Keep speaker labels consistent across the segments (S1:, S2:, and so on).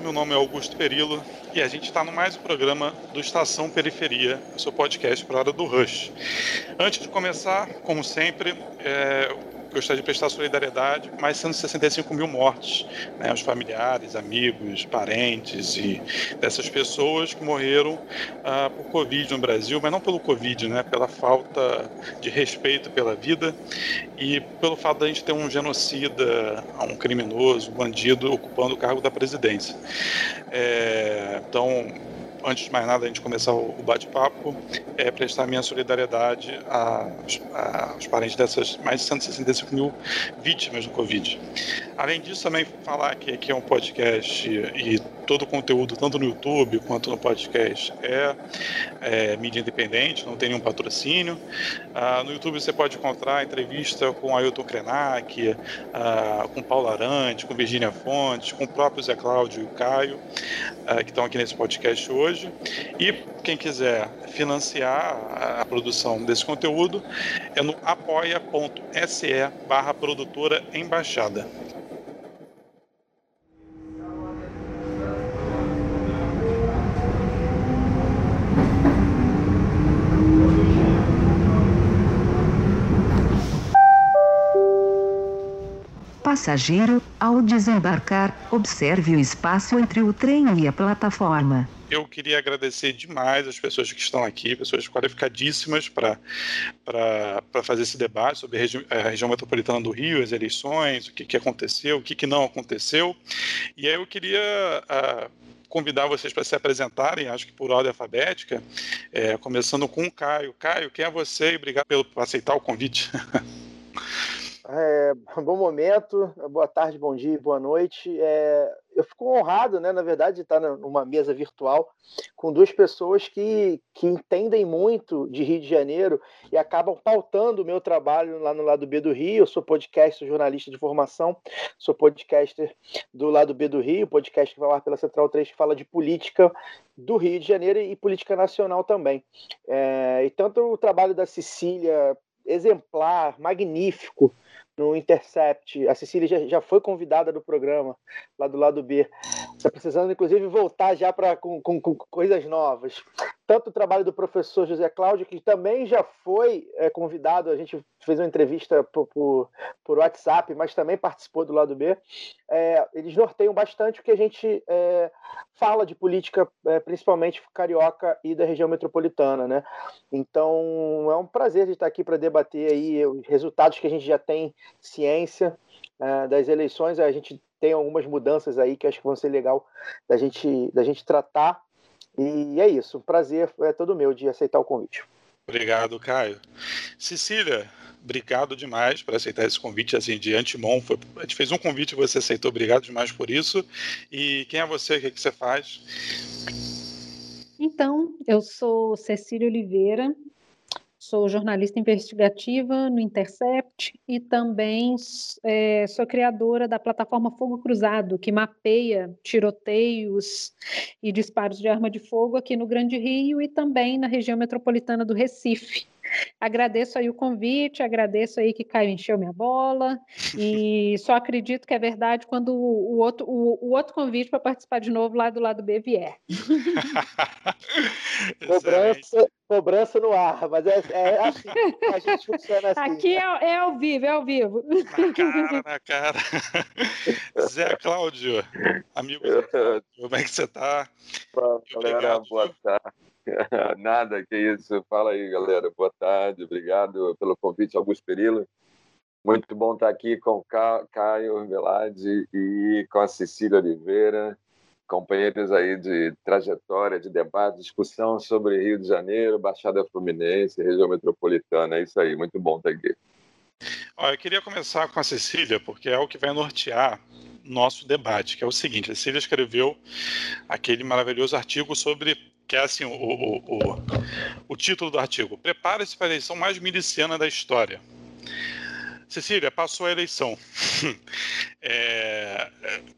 S1: Meu nome é Augusto Perillo e a gente está no mais um programa do Estação Periferia, o seu podcast para a hora do Rush. Antes de começar, como sempre, é, gostaria de prestar solidariedade, mais 165 mil mortes, né, os familiares, amigos, parentes e dessas pessoas que morreram ah, por Covid no Brasil, mas não pelo Covid, né, pela falta de respeito pela vida e pelo fato de a gente ter um genocida, um criminoso, um bandido ocupando o cargo da presidência. É, então, antes de mais nada, a gente começar o bate-papo, é prestar minha solidariedade aos, parentes dessas mais de 165 mil vítimas do Covid. Além disso, também falar que aqui é um podcast e todo o conteúdo, tanto no YouTube quanto no podcast, é, é mídia independente, não tem nenhum patrocínio. Ah, no YouTube você pode encontrar entrevista com Ailton Krenak, ah, com Paulo Arante, com Virginia Fontes, com o próprio Zé Cláudio e o Caio, ah, que estão aqui nesse podcast hoje. E quem quiser financiar a, a produção desse conteúdo é no apoia.se barra produtora embaixada.
S2: Passageiro, ao desembarcar, observe o espaço entre o trem e a plataforma.
S1: Eu queria agradecer demais as pessoas que estão aqui, pessoas qualificadíssimas para fazer esse debate sobre a, regi a, região metropolitana do Rio, as eleições, o que, que aconteceu, o que, que não aconteceu. E aí eu queria. Uh, convidar vocês para se apresentarem, acho que por ordem alfabética, é, começando com o Caio. Caio, quem é você obrigado pelo, por aceitar o convite.
S3: É, bom momento, boa tarde, bom dia, boa noite. É, eu fico honrado, né, na verdade, de estar numa mesa virtual com duas pessoas que, que entendem muito de Rio de Janeiro e acabam pautando o meu trabalho lá no lado B do Rio. Eu sou podcast, sou jornalista de formação, sou podcaster do lado B do Rio, podcast que vai lá pela Central 3 que fala de política do Rio de Janeiro e política nacional também. É, e tanto o trabalho da Cecília, exemplar, magnífico, no Intercept. A Cecília já, já foi convidada do programa, lá do lado B. Está precisando, inclusive, voltar já para com, com, com, coisas novas. Tanto o trabalho do professor José Cláudio, que também já foi é, convidado, a gente fez uma entrevista por, por, por, WhatsApp, mas também participou do lado B. É, eles norteiam bastante o que a gente é, fala de política, é, principalmente carioca e da região metropolitana. Né? Então, é um prazer estar aqui para debater aí os resultados que a gente já tem ciência é, das eleições. A gente tem algumas mudanças aí que acho que vão ser legal da gente, da gente tratar. E é isso. Um prazer é todo meu de aceitar o convite.
S1: Obrigado, Caio. Cecília, obrigado demais por aceitar esse convite assim de antemão. Foi, a gente fez um convite e você aceitou. Obrigado demais por isso. E quem é você? O que, que você faz?
S4: Então, eu sou Cecília Oliveira, Sou jornalista investigativa no Intercept e também é, sou criadora da plataforma Fogo Cruzado, que mapeia tiroteios e disparos de arma de fogo aqui no Grande Rio e também na região metropolitana do Recife. Agradeço aí o convite, agradeço aí que Caio encheu minha bola e só acredito que é verdade quando o, o outro, o, o, outro convite para participar de novo lá do lado B vier.
S3: cobrança, cobrança no ar, mas é, é assim, a gente funciona assim.
S4: Aqui é, é ao vivo, é ao vivo.
S1: Na cara, na cara. Zé Cláudio, amigo como é que você está?
S5: Galera, boa tarde. Nada, que isso. Fala aí, galera. Boa tarde, obrigado pelo convite, Augusto Perillo. Muito bom estar aqui com Caio Velade e com a Cecília Oliveira, companheiros aí de trajetória, de debate, discussão sobre Rio de Janeiro, Baixada Fluminense, região metropolitana. É isso aí, muito bom estar aqui.
S1: eu queria começar com a Cecília, porque é o que vai nortear nosso debate, que é o seguinte: a Cecília escreveu aquele maravilhoso artigo sobre que é assim o, o, o, o título do artigo. Prepare-se para a eleição mais miliciana da história. Cecília, passou a eleição. é,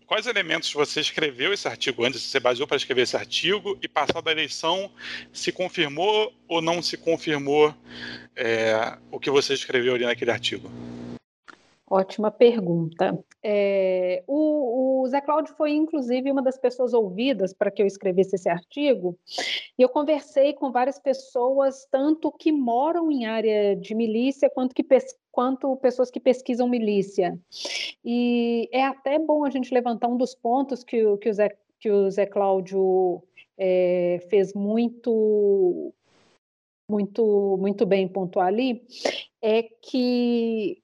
S1: quais elementos você escreveu esse artigo antes? Você baseou para escrever esse artigo e passada a eleição se confirmou ou não se confirmou é, o que você escreveu ali naquele artigo?
S4: Ótima pergunta. É, o, o, Zé Cláudio foi, inclusive, uma das pessoas ouvidas para que eu escrevesse esse artigo, e eu conversei com várias pessoas, tanto que moram em área de milícia, quanto, que quanto pessoas que pesquisam milícia. E é até bom a gente levantar um dos pontos que, que, o, Zé, que o Zé Cláudio é, fez muito, muito, muito bem pontuar ali, é que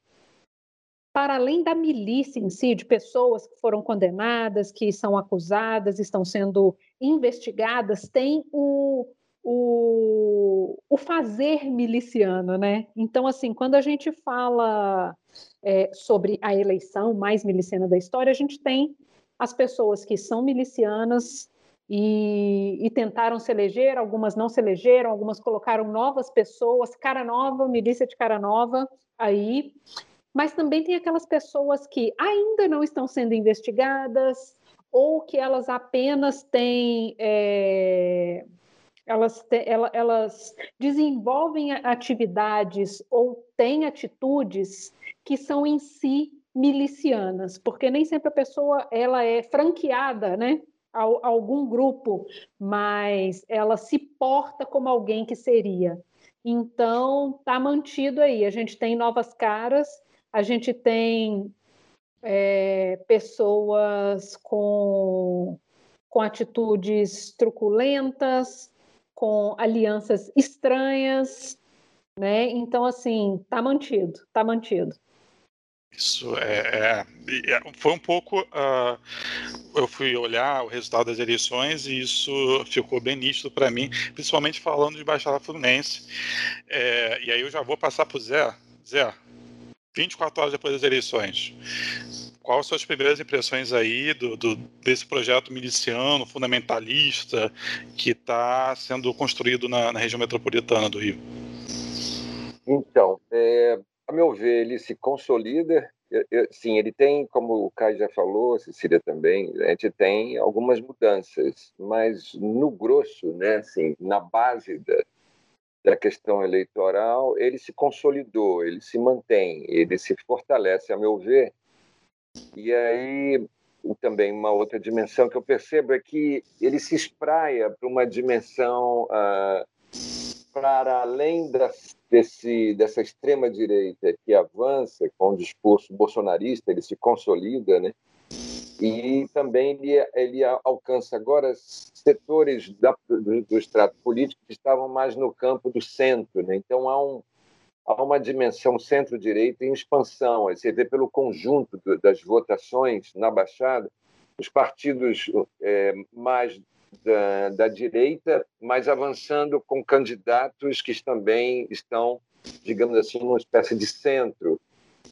S4: para além da milícia em si, de pessoas que foram condenadas, que são acusadas, estão sendo investigadas, tem o, o, o fazer miliciano, né? Então, assim, quando a gente fala é, sobre a eleição mais miliciana da história, a gente tem as pessoas que são milicianas e, e, tentaram se eleger, algumas não se elegeram, algumas colocaram novas pessoas, cara nova, milícia de cara nova, aí mas também tem aquelas pessoas que ainda não estão sendo investigadas ou que elas apenas têm. É, elas, te, elas desenvolvem atividades ou têm atitudes que são em si milicianas, porque nem sempre a pessoa ela é franqueada, né, a, a algum grupo, mas ela se porta como alguém que seria. Então, está mantido aí. A gente tem novas caras a gente tem é, pessoas com, com atitudes truculentas, com alianças estranhas, né? Então, assim, tá mantido, tá mantido.
S1: Isso é, é, é foi um pouco. Uh, eu fui olhar o resultado das eleições e isso ficou bem nítido para mim, principalmente falando de Baixada Fluminense. É, e aí eu já vou passar para o Zé. Zé, 24 horas depois das eleições. Quais são as primeiras impressões aí do, do desse projeto miliciano, fundamentalista, que está sendo construído na, na, região metropolitana do Rio?
S5: Então, é, a meu ver, ele se consolida. sim, ele tem, como o Caio já falou, a Cecília também, a gente tem algumas mudanças, mas no grosso, né, assim, na base da, da questão eleitoral, ele se consolidou, ele se mantém, ele se fortalece, a meu ver. E aí também uma outra dimensão que eu percebo é que ele se espraia para uma dimensão ah, para além desse, dessa extrema direita que avança com o discurso bolsonarista, ele se consolida, né? E também ele, ele alcança agora setores da, do, do extrato político que estavam mais no campo do centro. Né? Então, há, um, há uma dimensão centro-direita em expansão. Você vê pelo conjunto do, das votações na Baixada, os partidos é, mais da, da direita, mas avançando com candidatos que também estão, digamos assim, numa espécie de centro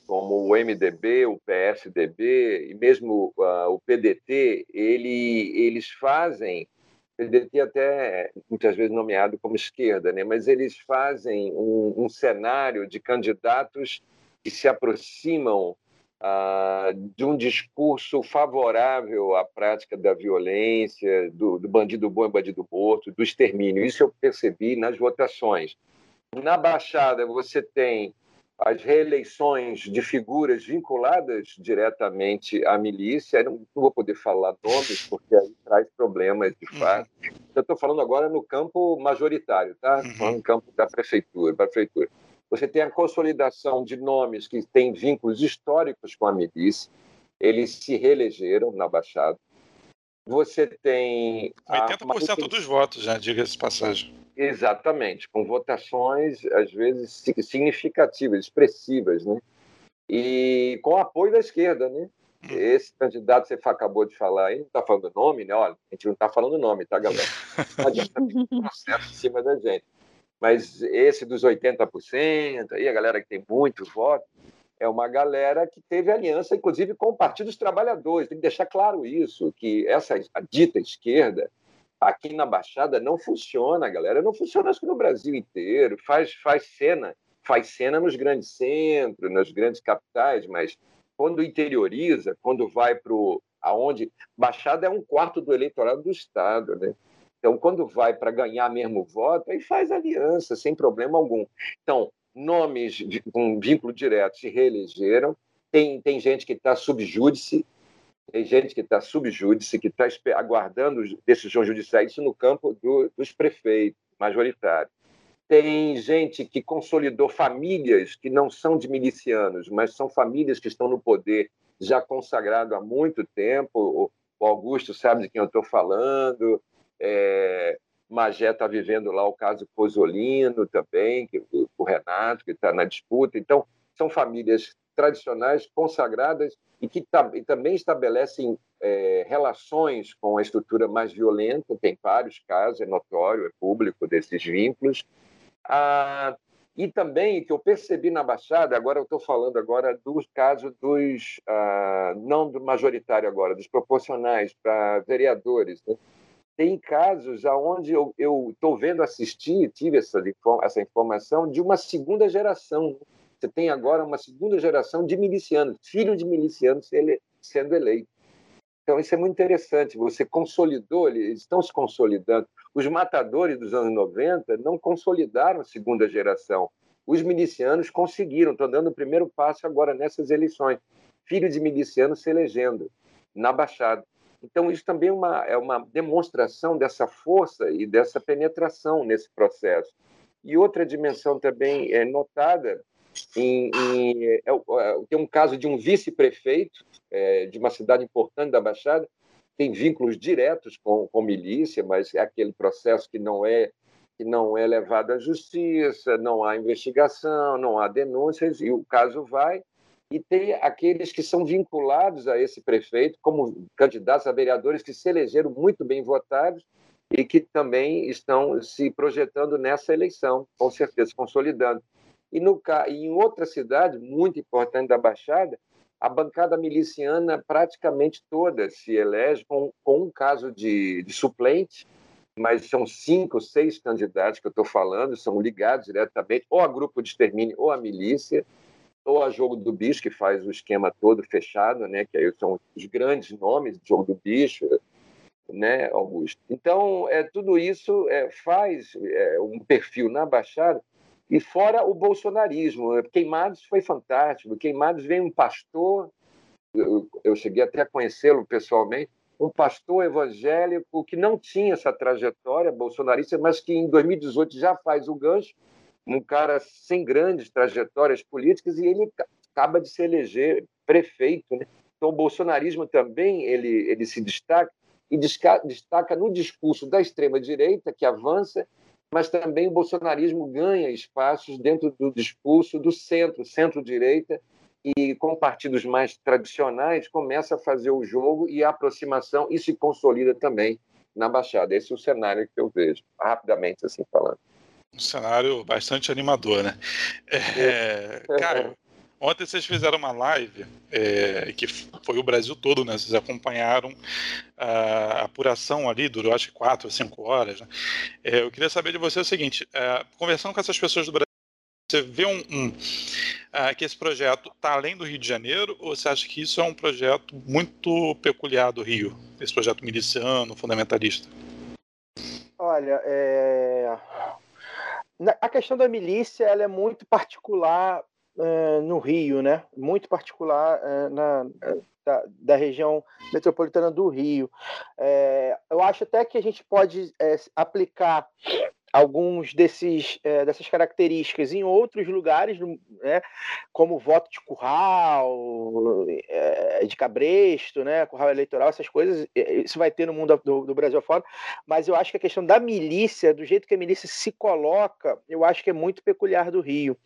S5: como o MDB, o PSDB e mesmo uh, o PDT, ele, eles fazem, PDT até muitas vezes nomeado como esquerda, né? mas eles fazem um, um cenário de candidatos que se aproximam uh, de um discurso favorável à prática da violência, do, do bandido bom e bandido morto, do extermínio. Isso eu percebi nas votações. Na Baixada, você tem as reeleições de figuras vinculadas diretamente à milícia. Eu não vou poder falar nomes, porque aí traz problemas de fato. Uhum. Eu estou falando agora no campo majoritário, tá? Uhum. No campo da prefeitura, prefeitura. Você tem a consolidação de nomes que têm vínculos históricos com a milícia. Eles se reelegeram na Baixada. Você tem.
S1: 80% a... dos votos, né? Diga-se passagem.
S5: Exatamente, com votações, às vezes, significativas, expressivas, né? E com apoio da esquerda, né? Hum. Esse candidato que você acabou de falar aí, não está falando nome, né? Olha, a gente não está falando nome, tá, galera? Não adianta ter processo em cima da gente. Mas esse dos 80%, aí a galera que tem muito voto, é uma galera que teve aliança, inclusive, com o Partido dos Trabalhadores. Tem que deixar claro isso, que essa dita esquerda aqui na Baixada não funciona, galera. Não funciona que no Brasil inteiro. Faz, faz cena, faz cena nos grandes centros, nas grandes capitais, mas quando interioriza, quando vai para aonde Baixada é um quarto do eleitorado do estado, né? Então, quando vai para ganhar mesmo voto, aí faz aliança sem problema algum. Então, nomes com vínculo direto se reelegeram. tem, tem gente que está subjúdice, tem gente que está subjúdice, que está aguardando decisões judiciais, isso no campo do, dos prefeitos majoritários. Tem gente que consolidou famílias que não são de milicianos, mas são famílias que estão no poder já consagrado há muito tempo. O Augusto sabe de quem eu estou falando. É, Magé está vivendo lá o caso Pozolino também, que, o Renato, que está na disputa. Então, são famílias tradicionais, consagradas e que e também estabelecem é, relações com a estrutura mais violenta. Tem vários casos, é notório, é público desses vínculos. Ah, e também que eu percebi na Baixada, agora eu estou falando agora dos casos dos, ah, não do majoritário agora, dos proporcionais para vereadores. Né? Tem casos aonde eu estou vendo assistir, tive essa, essa informação, de uma segunda geração. Você tem agora uma segunda geração de milicianos, filho de milicianos sendo eleito. Então, isso é muito interessante. Você consolidou, eles estão se consolidando. Os matadores dos anos 90 não consolidaram a segunda geração. Os milicianos conseguiram, estão dando o primeiro passo agora nessas eleições. Filho de miliciano se elegendo na Baixada. Então, isso também é uma, é uma demonstração dessa força e dessa penetração nesse processo. E outra dimensão também é notada em, em, é, é, tem um caso de um vice-prefeito é, de uma cidade importante da Baixada, tem vínculos diretos com, com milícia, mas é aquele processo que não é que não é levado à justiça, não há investigação, não há denúncias e o caso vai e tem aqueles que são vinculados a esse prefeito como candidatos a vereadores que se elegeram muito bem votados e que também estão se projetando nessa eleição, com certeza, consolidando. E no, em outra cidade muito importante da Baixada, a bancada miliciana praticamente toda se elege com, com um caso de, de suplente, mas são cinco, seis candidatos que eu estou falando, são ligados diretamente ou a grupo de extermínio ou a milícia, ou a Jogo do Bicho, que faz o esquema todo fechado, né? que aí são os grandes nomes do Jogo do Bicho, né, Augusto? Então, é, tudo isso é, faz é, um perfil na Baixada e fora o bolsonarismo. Queimados foi fantástico. Queimados vem um pastor, eu, eu cheguei até a conhecê-lo pessoalmente, um pastor evangélico que não tinha essa trajetória bolsonarista, mas que em 2018 já faz o gancho, um cara sem grandes trajetórias políticas, e ele acaba de se eleger prefeito. Né? Então, o bolsonarismo também ele, ele se destaca, e destaca no discurso da extrema-direita, que avança, mas também o bolsonarismo ganha espaços dentro do discurso do centro, centro-direita, e com partidos mais tradicionais começa a fazer o jogo e a aproximação e se consolida também na Baixada. Esse é o cenário que eu vejo, rapidamente assim falando.
S1: Um cenário bastante animador, né? É, cara, Ontem vocês fizeram uma live é, que foi o Brasil todo, né? Vocês acompanharam a apuração ali, durou acho que quatro ou cinco horas. Né? É, eu queria saber de você o seguinte: é, conversando com essas pessoas do Brasil, você vê um, um uh, que esse projeto está além do Rio de Janeiro ou você acha que isso é um projeto muito peculiar do Rio, esse projeto miliciano, fundamentalista?
S3: Olha, é... a questão da milícia ela é muito particular uh, no Rio, né? Muito particular uh, na, da, da, região metropolitana do Rio. É, eu acho até que a gente pode aplicar alguns desses é, dessas características em outros lugares, né, como voto de curral, é, de cabresto, né, curral eleitoral, essas coisas, isso vai ter no mundo do, do, Brasil fora, mas eu acho que a questão da milícia, do jeito que a milícia se coloca, eu acho que é muito peculiar do Rio.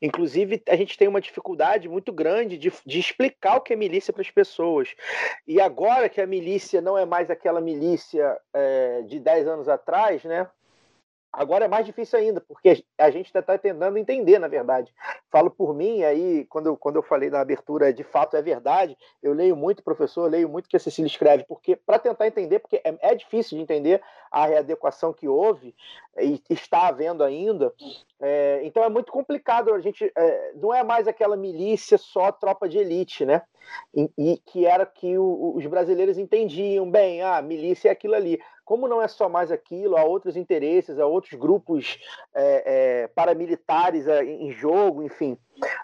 S3: Inclusive, a gente tem uma dificuldade muito grande de, de explicar o que é milícia para as pessoas. E agora que a milícia não é mais aquela milícia é, de 10 anos atrás, né, Agora é mais difícil ainda, porque a gente está tá tentando entender, na verdade. Falo por mim, aí, quando eu, quando eu falei na abertura, de fato é verdade, eu leio muito, professor, leio muito que a Cecília escreve, porque para tentar entender, porque é, é, difícil de entender a readequação que houve e está havendo ainda. É, então é muito complicado. A gente é, não é mais aquela milícia só tropa de elite, né? E, e que era que o, os brasileiros entendiam bem. Ah, milícia é aquilo ali. Como não é só mais aquilo, há outros interesses, há outros grupos é, é paramilitares é, em jogo, enfim.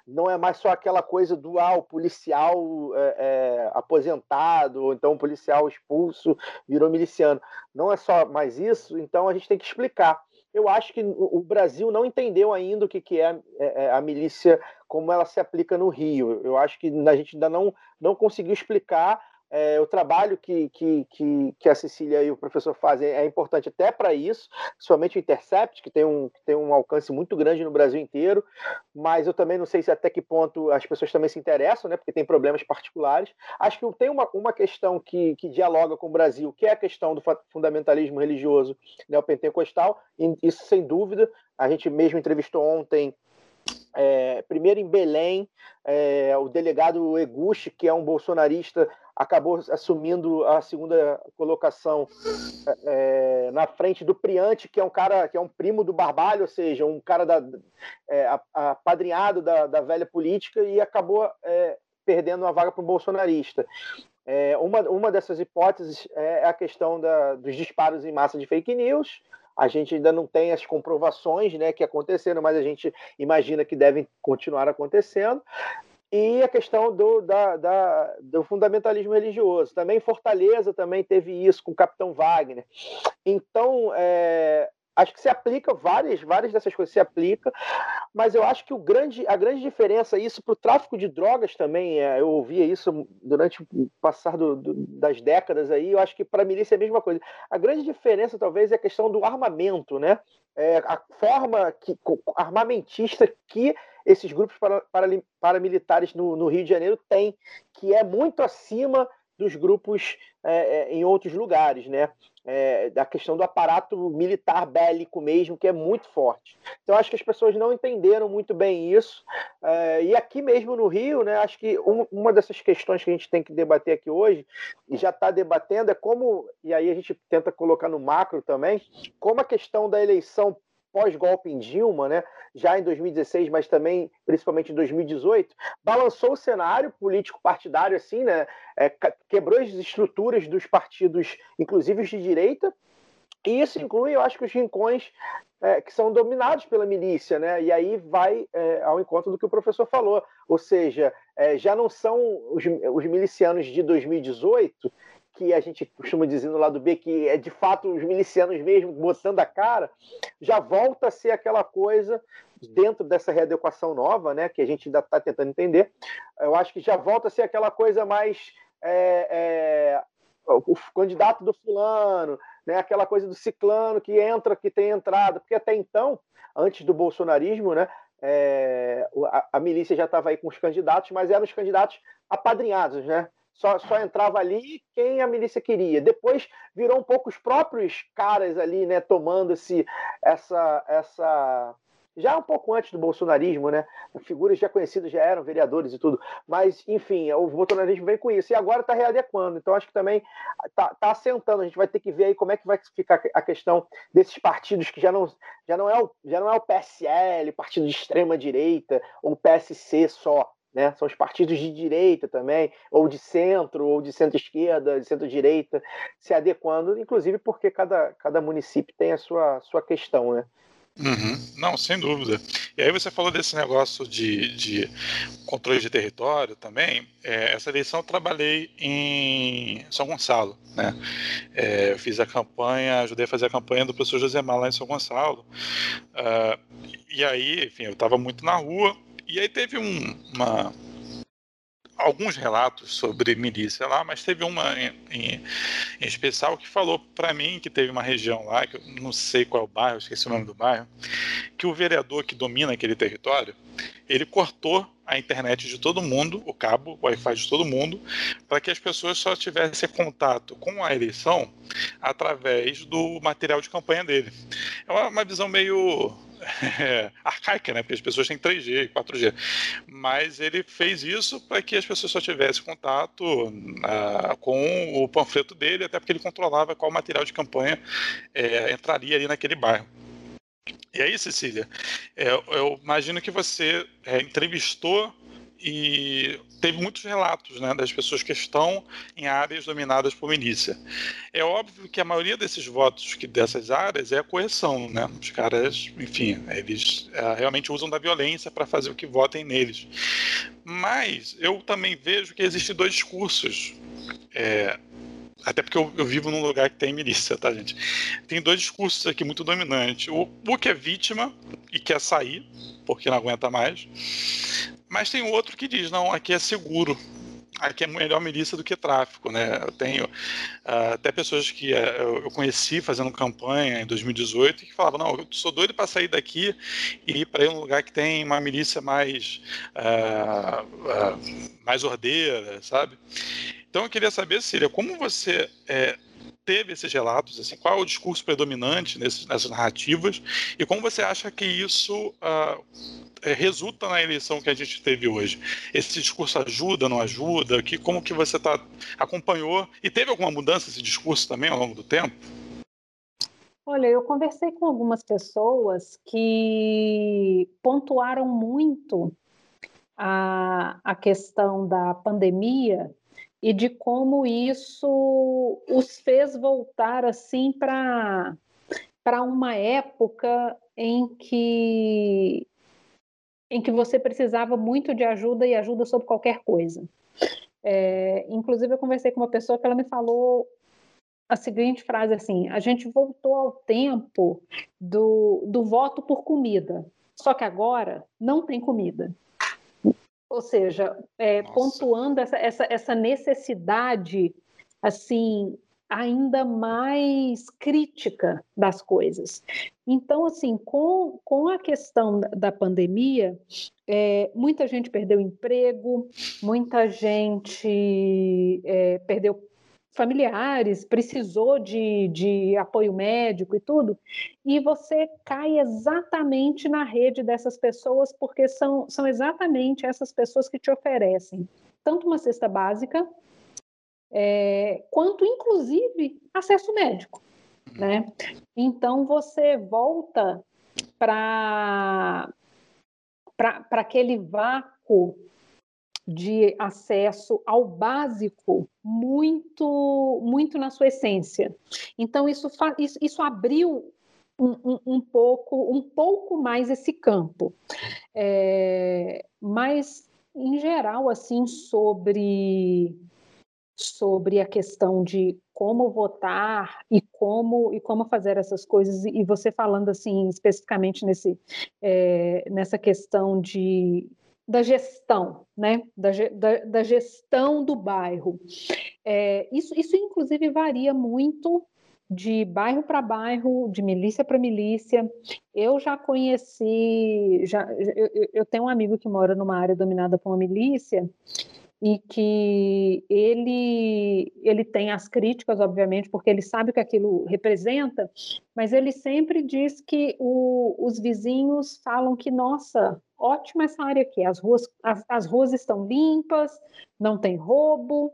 S3: Não é mais só aquela coisa do ah, policial é, aposentado, ou então policial expulso virou miliciano. Não é só mais isso, então a gente tem que explicar eu acho que o Brasil não entendeu ainda o que, que é, é, é a milícia, como ela se aplica no Rio. Eu acho que a gente ainda não, não conseguiu explicar é, o trabalho que, que, que, que, a Cecília e o professor fazem é importante até para isso, principalmente o Intercept, que tem, um, que tem um alcance muito grande no Brasil inteiro, mas eu também não sei se até que ponto as pessoas também se interessam, né, porque tem problemas particulares. Acho que tem uma, uma questão que, que dialoga com o Brasil, que é a questão do fundamentalismo religioso neopentecostal, e isso sem dúvida. A gente mesmo entrevistou ontem é, primeiro em Belém, é, o delegado Eguchi, que é um bolsonarista, acabou assumindo a segunda colocação é, na frente do Priante, que é um cara que é um primo do Barbalho, ou seja, um cara da, é, apadrinhado da, da velha política e acabou é, perdendo uma vaga para um bolsonarista. É, uma, uma dessas hipóteses é a questão da, dos disparos em massa de fake news, a gente ainda não tem as comprovações né, que aconteceram, mas a gente imagina que devem continuar acontecendo. E a questão do, da, da, do fundamentalismo religioso. Também Fortaleza também teve isso com o Capitão Wagner. Então, é, acho que se aplica várias, várias dessas coisas se aplica, mas eu acho que o grande, a grande diferença isso para o tráfico de drogas também, é, eu ouvia isso durante o passar do, do, das décadas aí, eu acho que para a milícia é a mesma coisa. A grande diferença talvez é a questão do armamento, né? É, a forma que, armamentista que esses grupos para, para, paramilitares no, no Rio de Janeiro têm, que é muito acima dos grupos é, é, em outros lugares, né? É, da questão do aparato militar bélico mesmo, que é muito forte. Então, acho que as pessoas não entenderam muito bem isso. É, e aqui mesmo no Rio, né, acho que um, uma dessas questões que a gente tem que debater aqui hoje, e já está debatendo, é como, e aí a gente tenta colocar no macro também, como a questão da eleição pós-golpe em Dilma, né, já em 2016, mas também principalmente em 2018, balançou o cenário político partidário assim, né, é, quebrou as estruturas dos partidos, inclusive os de direita, e isso inclui, eu acho que os rincões é, que são dominados pela milícia, né? E aí vai é, ao encontro do que o professor falou, ou seja, é, já não são os, os milicianos de 2018 que a gente costuma dizer no lado B, que é de fato os milicianos mesmo botando a cara, já volta a ser aquela coisa dentro dessa readequação nova, né, que a gente ainda está tentando entender. Eu acho que já volta a ser aquela coisa mais é, é, o candidato do fulano, né, aquela coisa do ciclano que entra, que tem entrada, porque até então, antes do bolsonarismo, né, é, a, a milícia já estava aí com os candidatos, mas eram os candidatos apadrinhados, né? Só, só entrava ali quem a milícia queria. Depois virou um pouco os próprios caras ali, né, tomando esse, essa, essa já um pouco antes do bolsonarismo, né? Figuras já conhecidas já eram vereadores e tudo. Mas, enfim, o bolsonarismo vem com isso. E agora está readequando. Então, acho que também está tá assentando. A gente vai ter que ver aí como é que vai ficar a questão desses partidos que já não, já não, é, o, já não é o PSL, partido de extrema direita, ou PSC só. Né? São os partidos de direita também, ou de centro, ou de centro-esquerda, de centro-direita, se adequando, inclusive porque cada, cada município tem a sua, sua questão, né?
S1: Uhum. Não, sem dúvida. E aí você falou desse negócio de, de controle de território também. É, essa eleição eu trabalhei em São Gonçalo, né? É, eu fiz a campanha, ajudei a fazer a campanha do professor Josemar lá em São Gonçalo. Uh, e aí, enfim, eu estava muito na rua, e aí teve um, uma, alguns relatos sobre milícia lá, mas teve uma em, em, em especial que falou para mim que teve uma região lá, que eu não sei qual é o bairro, esqueci o nome do bairro, que o vereador que domina aquele território, ele cortou a internet de todo mundo, o cabo, o Wi-Fi de todo mundo, para que as pessoas só tivessem contato com a eleição através do material de campanha dele. É uma, uma visão meio é, arcaica, né? Porque as pessoas têm 3G e 4G. Mas ele fez isso para que as pessoas só tivessem contato uh, com o panfleto dele, até porque ele controlava qual material de campanha é, entraria ali naquele bairro. E aí, Cecília, é, eu imagino que você é, entrevistou e teve muitos relatos né, das pessoas que estão em áreas dominadas por milícia. É óbvio que a maioria desses votos que dessas áreas é a correção, né? Os caras, enfim, eles é, realmente usam da violência para fazer o que votem neles. Mas eu também vejo que existem dois discursos. É, até porque eu, eu, vivo num lugar que tem milícia, tá, gente? Tem dois discursos aqui muito dominantes. O, o que é vítima e quer sair, porque não aguenta mais. Mas tem outro que diz, não, aqui é seguro, aqui é melhor milícia do que tráfico, né? Eu tenho uh, até pessoas que uh, eu conheci fazendo campanha em 2018 que falavam, não, eu sou doido para sair daqui e ir para um lugar que tem uma milícia mais uh, mais ordeira, sabe? Então eu queria saber, Síria, como você é, teve esses relatos, assim, qual é o discurso predominante nesses, nessas narrativas e como você acha que isso uh, resulta na eleição que a gente teve hoje? Esse discurso ajuda, não ajuda? Que, como que você tá, acompanhou e teve alguma mudança esse discurso também ao longo do tempo?
S4: Olha, eu conversei com algumas pessoas que pontuaram muito a, a questão da pandemia e de como isso os fez voltar assim para para uma época em que em que você precisava muito de ajuda e ajuda sobre qualquer coisa. É, inclusive eu conversei com uma pessoa que ela me falou a seguinte frase assim: a gente voltou ao tempo do, do voto por comida, só que agora não tem comida. Ou seja, é, pontuando essa, essa, essa necessidade assim ainda mais crítica das coisas. Então, assim, com, com a questão da pandemia, é, muita gente perdeu emprego, muita gente é, perdeu familiares, precisou de, de apoio médico e tudo, e você cai exatamente na rede dessas pessoas, porque são, são exatamente essas pessoas que te oferecem tanto uma cesta básica, é, quanto inclusive acesso médico. Né? Então você volta para aquele vácuo de acesso ao básico muito muito na sua essência. Então isso, isso, isso abriu um, um, um, pouco um pouco mais esse campo, é, mas em geral assim sobre sobre a questão de como votar e como e como fazer essas coisas e você falando assim especificamente nesse é, nessa questão de da gestão, né? Da, da, da gestão do bairro. É, isso, isso, inclusive, varia muito de bairro para bairro, de milícia para milícia. Eu já conheci, já, eu, eu, tenho um amigo que mora numa área dominada por uma milícia e que ele ele tem as críticas, obviamente, porque ele sabe o que aquilo representa, mas ele sempre diz que o, os vizinhos falam que nossa, ótima essa área aqui, as ruas as, as ruas estão limpas, não tem roubo,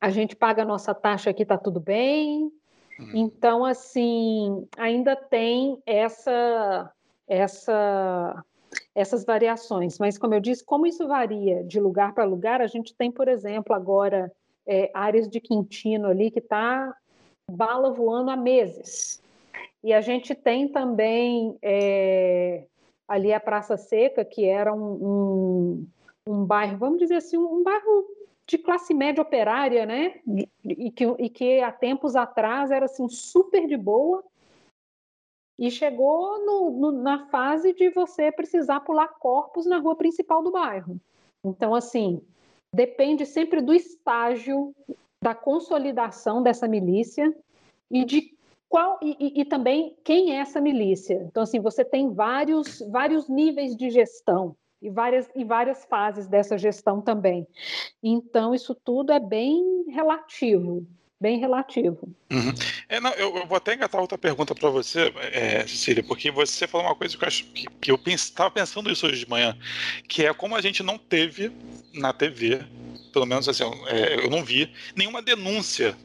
S4: a gente paga a nossa taxa aqui, está tudo bem. Uhum. Então, assim, ainda tem essa essa essas variações. Mas, como eu disse, como isso varia de lugar para lugar, a gente tem, por exemplo, agora é, áreas de Quintino ali que está bala voando há meses. E a gente tem também é, ali a Praça Seca, que era um, um, um, bairro, vamos dizer assim, um bairro de classe média operária, né? E que, e que há tempos atrás era assim super de boa, e chegou no, no, na fase de você precisar pular corpos na rua principal do bairro. Então, assim, depende sempre do estágio da consolidação dessa milícia e de qual e, e, e, também quem é essa milícia. Então, assim, você tem vários, vários níveis de gestão e várias, e várias fases dessa gestão também. Então, isso tudo é bem relativo. Bem relativo.
S1: Uhum. É, não, eu, eu, vou até engatar outra pergunta para você, é, Cecília, porque você falou uma coisa que eu acho que, que eu estava pensando isso hoje de manhã, que é como a gente não teve na TV, pelo menos assim, é, eu não vi nenhuma denúncia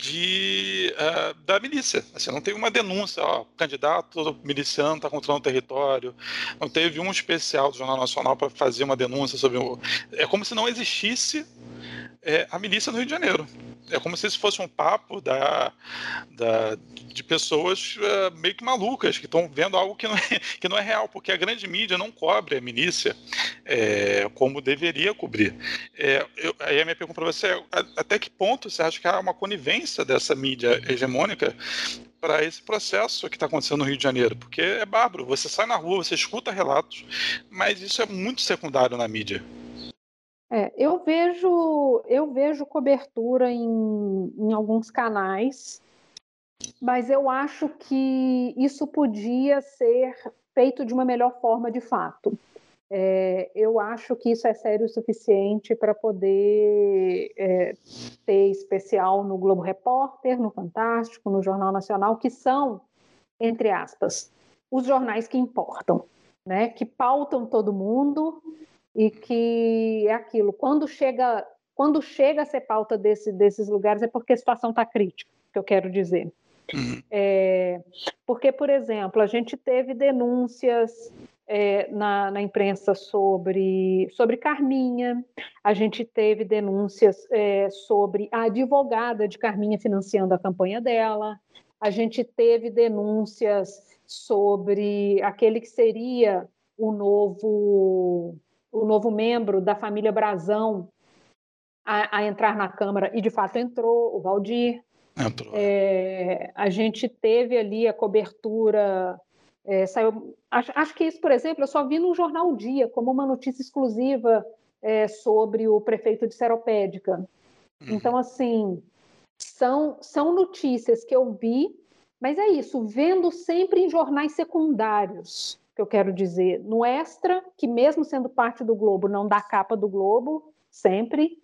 S1: de, uh, da milícia. Assim, não teve uma denúncia, ó, candidato miliciano está controlando o território. Não teve um especial do Jornal Nacional para fazer uma denúncia sobre o. É como se não existisse é, a milícia no Rio de Janeiro. É como se isso fosse um papo da, da de pessoas uh, meio que malucas, que estão vendo algo que não, é, que não é real, porque a grande mídia não cobre a milícia é, como deveria cobrir. É, eu, aí a minha pergunta para você é: até que ponto você acha que há uma conivência dessa mídia hegemônica para esse processo que está acontecendo no Rio de Janeiro? Porque é bárbaro, você sai na rua, você escuta relatos, mas isso é muito secundário na mídia.
S4: É, eu vejo eu vejo cobertura em, em alguns canais, mas eu acho que isso podia ser feito de uma melhor forma de fato. É, eu acho que isso é sério o suficiente para poder é, ter especial no Globo Repórter, no Fantástico, no Jornal Nacional, que são, entre aspas, os jornais que importam, né? que pautam todo mundo e que é aquilo. Quando chega, quando chega a ser pauta desse, desses lugares é porque a situação está crítica, que eu quero dizer. Uhum. É, porque, por exemplo, a gente teve denúncias é, na, na, imprensa sobre, sobre Carminha, a gente teve denúncias é, sobre a advogada de Carminha financiando a campanha dela, a gente teve denúncias sobre aquele que seria o novo o novo membro da família Brazão a, a entrar na Câmara, e de fato entrou, o Valdir. Entrou. É, a gente teve ali a cobertura. É, saiu, acho, acho, que isso, por exemplo, eu só vi no Jornal Dia, como uma notícia exclusiva é, sobre o prefeito de Seropédica. Uhum. Então, assim, são, são notícias que eu vi, mas é isso, vendo sempre em jornais secundários que eu quero dizer, no Extra, que mesmo sendo parte do Globo, não dá capa do Globo, sempre,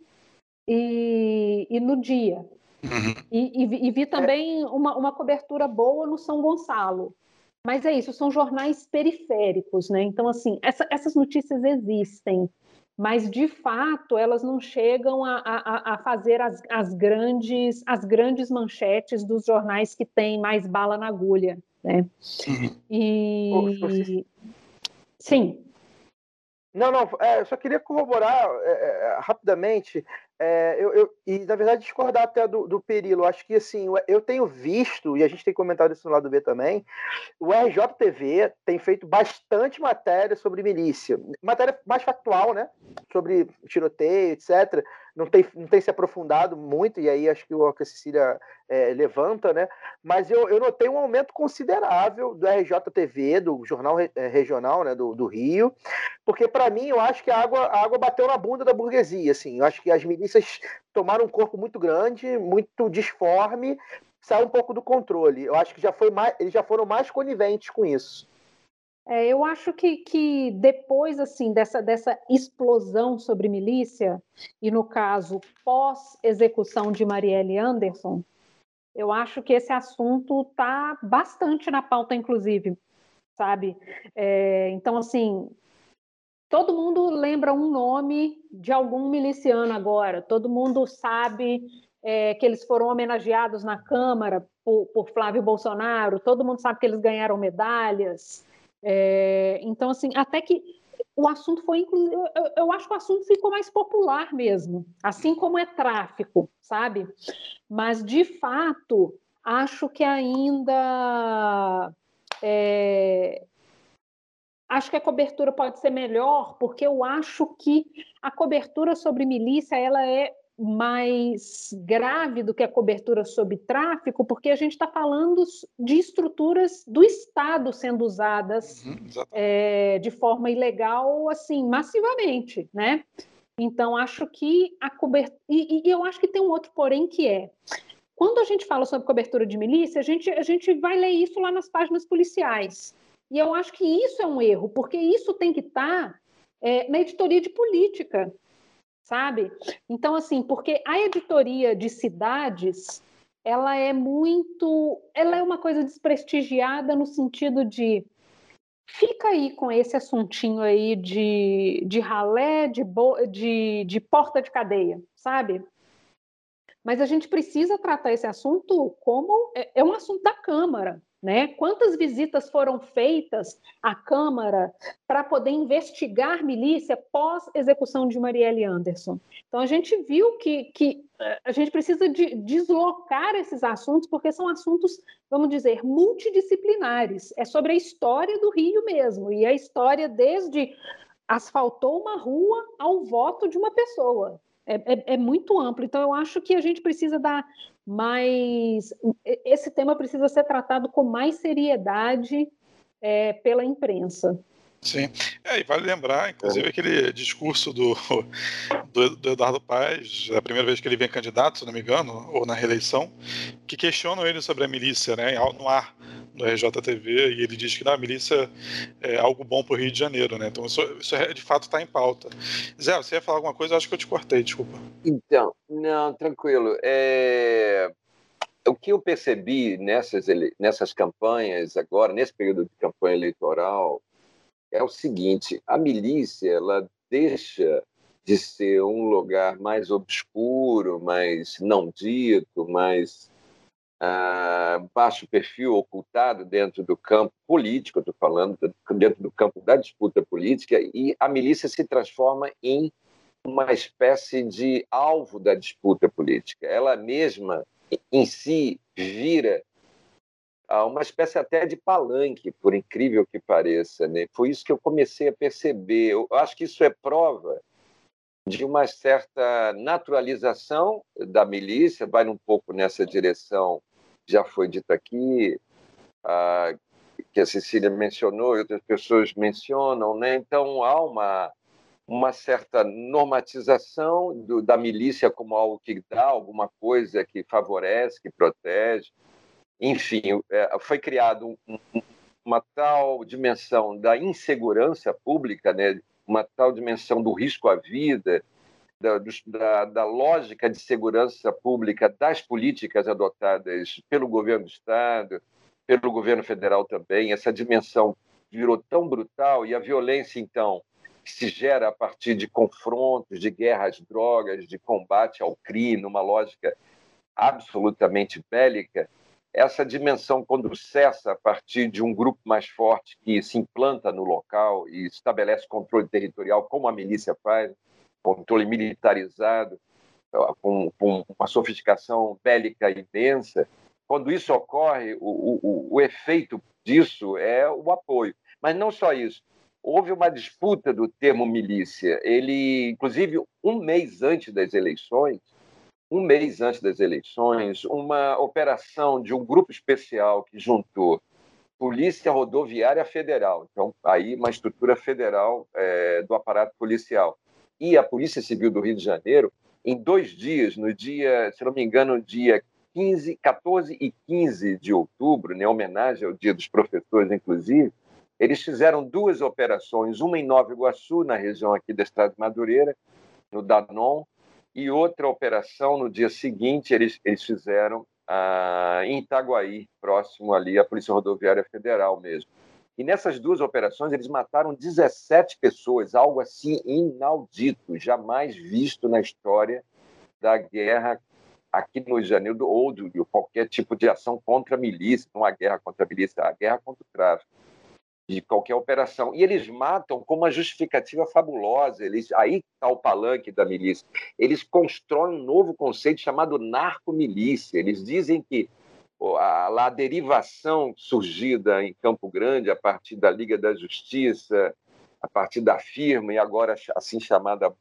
S4: e, e no Dia. Uhum. E, e, e, vi também uma, uma cobertura boa no São Gonçalo. Mas é isso, são jornais periféricos, né? Então, assim, essa, essas notícias existem, mas de fato elas não chegam a, a, a fazer as, as, grandes, as grandes manchetes dos jornais que têm mais bala na agulha. Né? Uhum. E. Sim.
S3: Não, não, é, só queria corroborar é, é, rapidamente é, eu, eu, e, na verdade, discordar até do, do Perilo. Acho que, assim, eu tenho visto, e a gente tem comentado isso no lado B também, o RJTV tem feito bastante matéria sobre milícia. Matéria mais factual, né? Sobre tiroteio, etc. Não tem, não tem se aprofundado muito, e aí acho que o que a Cecília é, levanta, né? Mas eu, eu notei um aumento considerável do RJTV, do Jornal é, Regional né, do, do Rio, porque, para mim, eu acho que a água, a água bateu na bunda da burguesia, assim. Eu acho que as milícias milícias tomaram um corpo muito grande, muito disforme, saiu um pouco do controle. Eu acho que já foi mais, eles já foram mais coniventes com isso.
S4: É, eu acho que, que depois assim dessa, dessa explosão sobre milícia, e no caso pós-execução de Marielle Anderson, eu acho que esse assunto está bastante na pauta, inclusive, sabe? É, então, assim, todo mundo lembra um nome de algum miliciano agora, todo mundo sabe é, que eles foram homenageados na Câmara por, por, Flávio Bolsonaro, todo mundo sabe que eles ganharam medalhas. É, então, assim, até que o assunto foi, inclusive, eu, eu, acho que o assunto ficou mais popular mesmo, assim como é tráfico, sabe? Mas, de fato, acho que ainda. É, acho que a cobertura pode ser melhor, porque eu acho que a cobertura sobre milícia ela é mais grave do que a cobertura sobre tráfico, porque a gente está falando de estruturas do Estado sendo usadas uhum, é, de forma ilegal, assim, massivamente, né? Então, acho que a cobertura. E, e, eu acho que tem um outro porém que é. Quando a gente fala sobre cobertura de milícia, a gente, a gente vai ler isso lá nas páginas policiais. E eu acho que isso é um erro, porque isso tem que estar é, na editoria de política, sabe? Então, assim, porque a editoria de cidades ela é muito. Ela é uma coisa desprestigiada no sentido de. Fica aí com esse assuntinho aí de, de ralé, de, de, de porta de cadeia, sabe? Mas a gente precisa tratar esse assunto como é, é um assunto da Câmara, né? Quantas visitas foram feitas à Câmara para poder investigar milícia pós execução de Marielle Anderson? Então a gente viu que, que eh, a gente precisa de deslocar esses assuntos porque são assuntos, vamos dizer, multidisciplinares. É sobre a história do Rio mesmo e a história desde asfaltou uma rua ao voto de uma pessoa. É, é, é, muito amplo. Então, eu acho que a gente precisa dar mais. Esse tema precisa ser tratado com mais seriedade é, pela imprensa.
S1: Sim, é, e vale lembrar, inclusive, aquele discurso do, do, do, Eduardo Paz, a primeira vez que ele vem candidato, se não me engano, ou na reeleição, que questionam ele sobre a milícia, né, no ar do RJTV, e ele diz que não, a milícia é algo bom para o Rio de Janeiro, né, então isso, isso é, de fato está em pauta. Zé, você ia falar alguma coisa? Eu acho que eu te cortei, desculpa.
S5: Então, não, tranquilo. É o que eu percebi nessas, nessas campanhas agora, nesse período de campanha eleitoral, é o seguinte: a milícia ela deixa de ser um lugar mais obscuro, mais não dito, mais ah, baixo perfil, ocultado dentro do campo político, estou falando, dentro do campo da disputa política, e a milícia se transforma em uma espécie de alvo da disputa política. Ela mesma, em si, vira uma espécie até de palanque, por incrível que pareça. Né? Foi isso que eu comecei a perceber. Eu acho que isso é prova de uma certa naturalização da milícia, vai um pouco nessa direção, já foi dito aqui, que a Cecília mencionou e outras pessoas mencionam. Né? Então, há uma, uma certa normatização do, da milícia como algo que dá alguma coisa que favorece, que protege enfim, é, foi criado uma tal dimensão da insegurança pública, né? uma tal dimensão do risco à vida, da, da, da, lógica de segurança pública das políticas adotadas pelo governo do Estado, pelo governo federal também. Essa dimensão virou tão brutal e a violência, então, que se gera a partir de confrontos, de guerras drogas, de combate ao crime, uma lógica absolutamente bélica, essa dimensão, quando cessa a partir de um grupo mais forte que se implanta no local e estabelece controle territorial, como a milícia faz, controle militarizado, com, com uma sofisticação bélica imensa, quando isso ocorre, o, o, o efeito disso é o apoio. Mas não só isso. Houve uma disputa do termo milícia. Ele, inclusive, um mês antes das eleições, um mês antes das eleições, uma operação de um grupo especial que juntou Polícia Rodoviária Federal, então aí uma estrutura federal é, do aparato policial, e a Polícia Civil do Rio de Janeiro, em dois dias, no dia, se não me engano, dia 15, 14 e 15 de outubro, em né, homenagem ao Dia dos Professores, inclusive, eles fizeram duas operações, uma em Nova Iguaçu, na região aqui da Estrada de Madureira, no Danon, e outra operação no dia seguinte eles, eles fizeram ah, em Itaguaí, próximo ali à Polícia Rodoviária Federal mesmo. E nessas duas operações eles mataram 17 pessoas, algo assim inaudito, jamais visto na história da guerra aqui no Rio de Janeiro ou de qualquer tipo de ação contra a milícia, não a guerra contra a milícia, a guerra contra o tráfico de qualquer operação. E eles matam com uma justificativa fabulosa. Eles, aí está o palanque da milícia. Eles constroem um novo conceito chamado narcomilícia. Eles dizem que a, a derivação surgida em Campo Grande a partir da Liga da Justiça, a partir da firma e agora assim chamada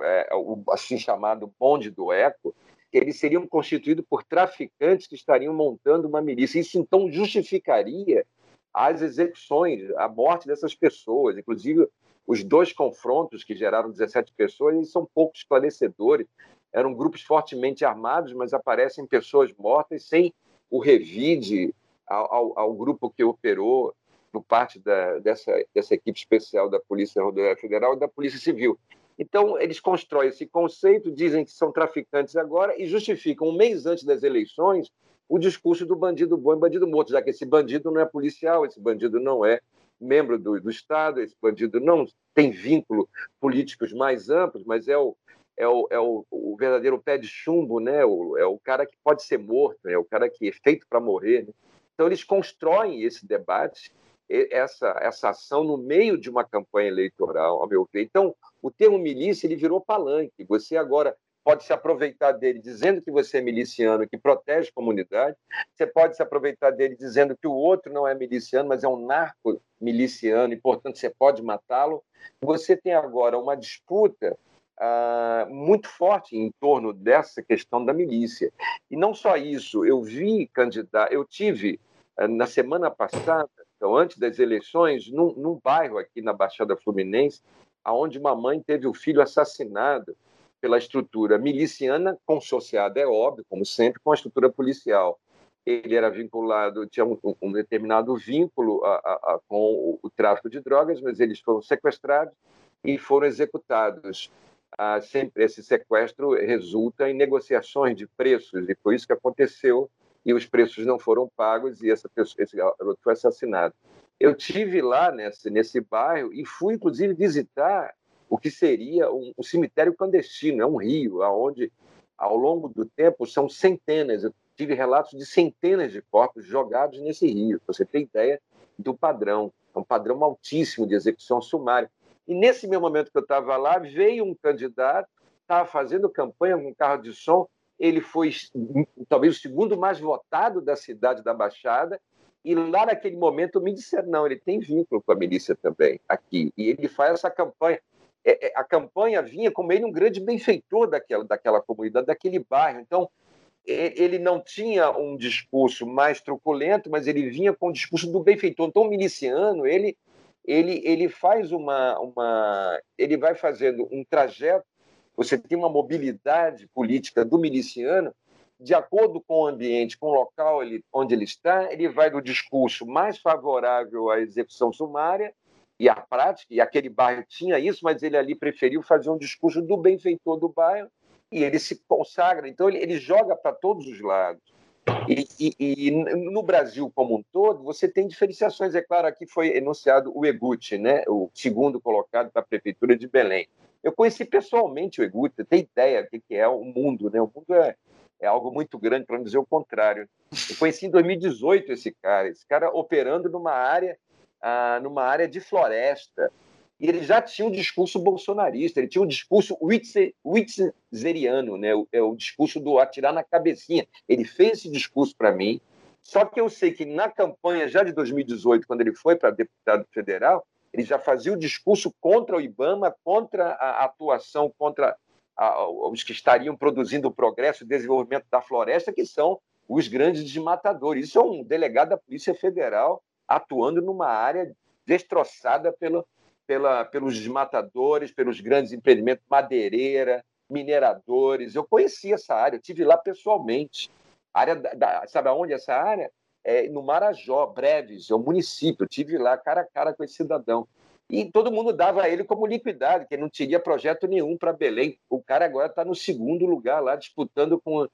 S5: é, o assim chamado bonde do eco, eles seriam constituídos por traficantes que estariam montando uma milícia. Isso então justificaria as execuções, a morte dessas pessoas. Inclusive, os dois confrontos que geraram 17 pessoas eles são pouco esclarecedores. Eram grupos fortemente armados, mas aparecem pessoas mortas sem o revide ao, ao, ao grupo que operou por parte da, dessa, dessa equipe especial da Polícia Rodoviária Federal e da Polícia Civil. Então, eles constroem esse conceito, dizem que são traficantes agora e justificam, um mês antes das eleições, o discurso do bandido bom e bandido morto, já que esse bandido não é policial, esse bandido não é membro do, do Estado, esse bandido não tem vínculo políticos mais amplos, mas é o, é o, é o, o verdadeiro pé de chumbo, né? O, é o cara que pode ser morto, é o cara que é feito para morrer. Né? Então, eles constroem esse debate, essa, essa ação no meio de uma campanha eleitoral, ao meu ver. Então, o termo milícia ele virou palanque. Você agora pode se aproveitar dele dizendo que você é miliciano, que protege a comunidade. Você pode se aproveitar dele dizendo que o outro não é miliciano, mas é um narco miliciano e, portanto, você pode matá-lo. Você tem agora uma disputa ah, muito forte em torno dessa questão da milícia. E não só isso, eu vi candidato, eu tive ah, na semana passada, então antes das eleições, num, num bairro aqui na Baixada Fluminense, aonde uma mãe teve o filho assassinado pela estrutura miliciana consociada, é óbvio, como sempre, com a estrutura policial. Ele era vinculado, tinha um, um determinado vínculo a, a, a, com o, o, tráfico de drogas, mas eles foram sequestrados e foram executados. Ah, sempre esse sequestro resulta em negociações de preços e foi isso que aconteceu e os preços não foram pagos e essa pessoa, esse garoto foi assassinado. Eu tive lá nesse, nesse bairro e fui, inclusive, visitar o que seria um, um cemitério clandestino, é um rio, aonde ao longo do tempo são centenas, eu tive relatos de centenas de corpos jogados nesse rio. Você tem ideia do padrão, é um padrão altíssimo de execução sumária. E nesse meu momento que eu estava lá, veio um candidato, estava fazendo campanha com um carro de som, ele foi talvez o segundo mais votado da cidade da Baixada, e lá naquele momento me disseram, não, ele tem vínculo com a milícia também aqui. E ele faz essa campanha. É, é, a campanha vinha como ele um grande benfeitor daquela, daquela comunidade, daquele bairro. Então, ele não tinha um discurso mais truculento, mas ele vinha com o discurso do benfeitor. Então, o miliciano, ele, ele, ele faz uma, uma. Ele vai fazendo um trajeto, você tem uma mobilidade política do miliciano de acordo com o ambiente, com o local onde ele está, ele vai do discurso mais favorável à execução sumária e à prática, e aquele bairro tinha isso, mas ele ali preferiu fazer um discurso do benfeitor do bairro e ele se consagra. Então, ele, ele joga para todos os lados. E, e, e, no Brasil como um todo, você tem diferenciações. É claro, aqui foi enunciado o Eguchi, né? o segundo colocado para a Prefeitura de Belém. Eu conheci pessoalmente o Eguchi, tem ideia do que é o mundo. Né? O mundo é, é algo muito grande, para não dizer o contrário. Eu conheci em 2018 esse cara, esse cara operando numa área, ah, numa área de floresta. E ele já tinha um discurso bolsonarista, ele tinha um discurso witzeriano, né? o, é o discurso do atirar na cabecinha. Ele fez esse discurso para mim, só que eu sei que na campanha já de 2018, quando ele foi para deputado federal, ele já fazia o discurso contra o IBAMA, contra a atuação, contra os que estariam produzindo o progresso e desenvolvimento da floresta, que são os grandes desmatadores. Isso é um delegado da Polícia Federal atuando numa área destroçada pelo, pela, pelos desmatadores, pelos grandes empreendimentos, madeireira, mineradores. Eu conheci essa área, tive lá pessoalmente. A área da, da, sabe aonde essa área? É no Marajó, Breves, é o município. Tive lá cara a cara com esse cidadão. E todo mundo dava a ele como liquidado, que não teria projeto nenhum para Belém. O cara agora está no segundo lugar lá, disputando com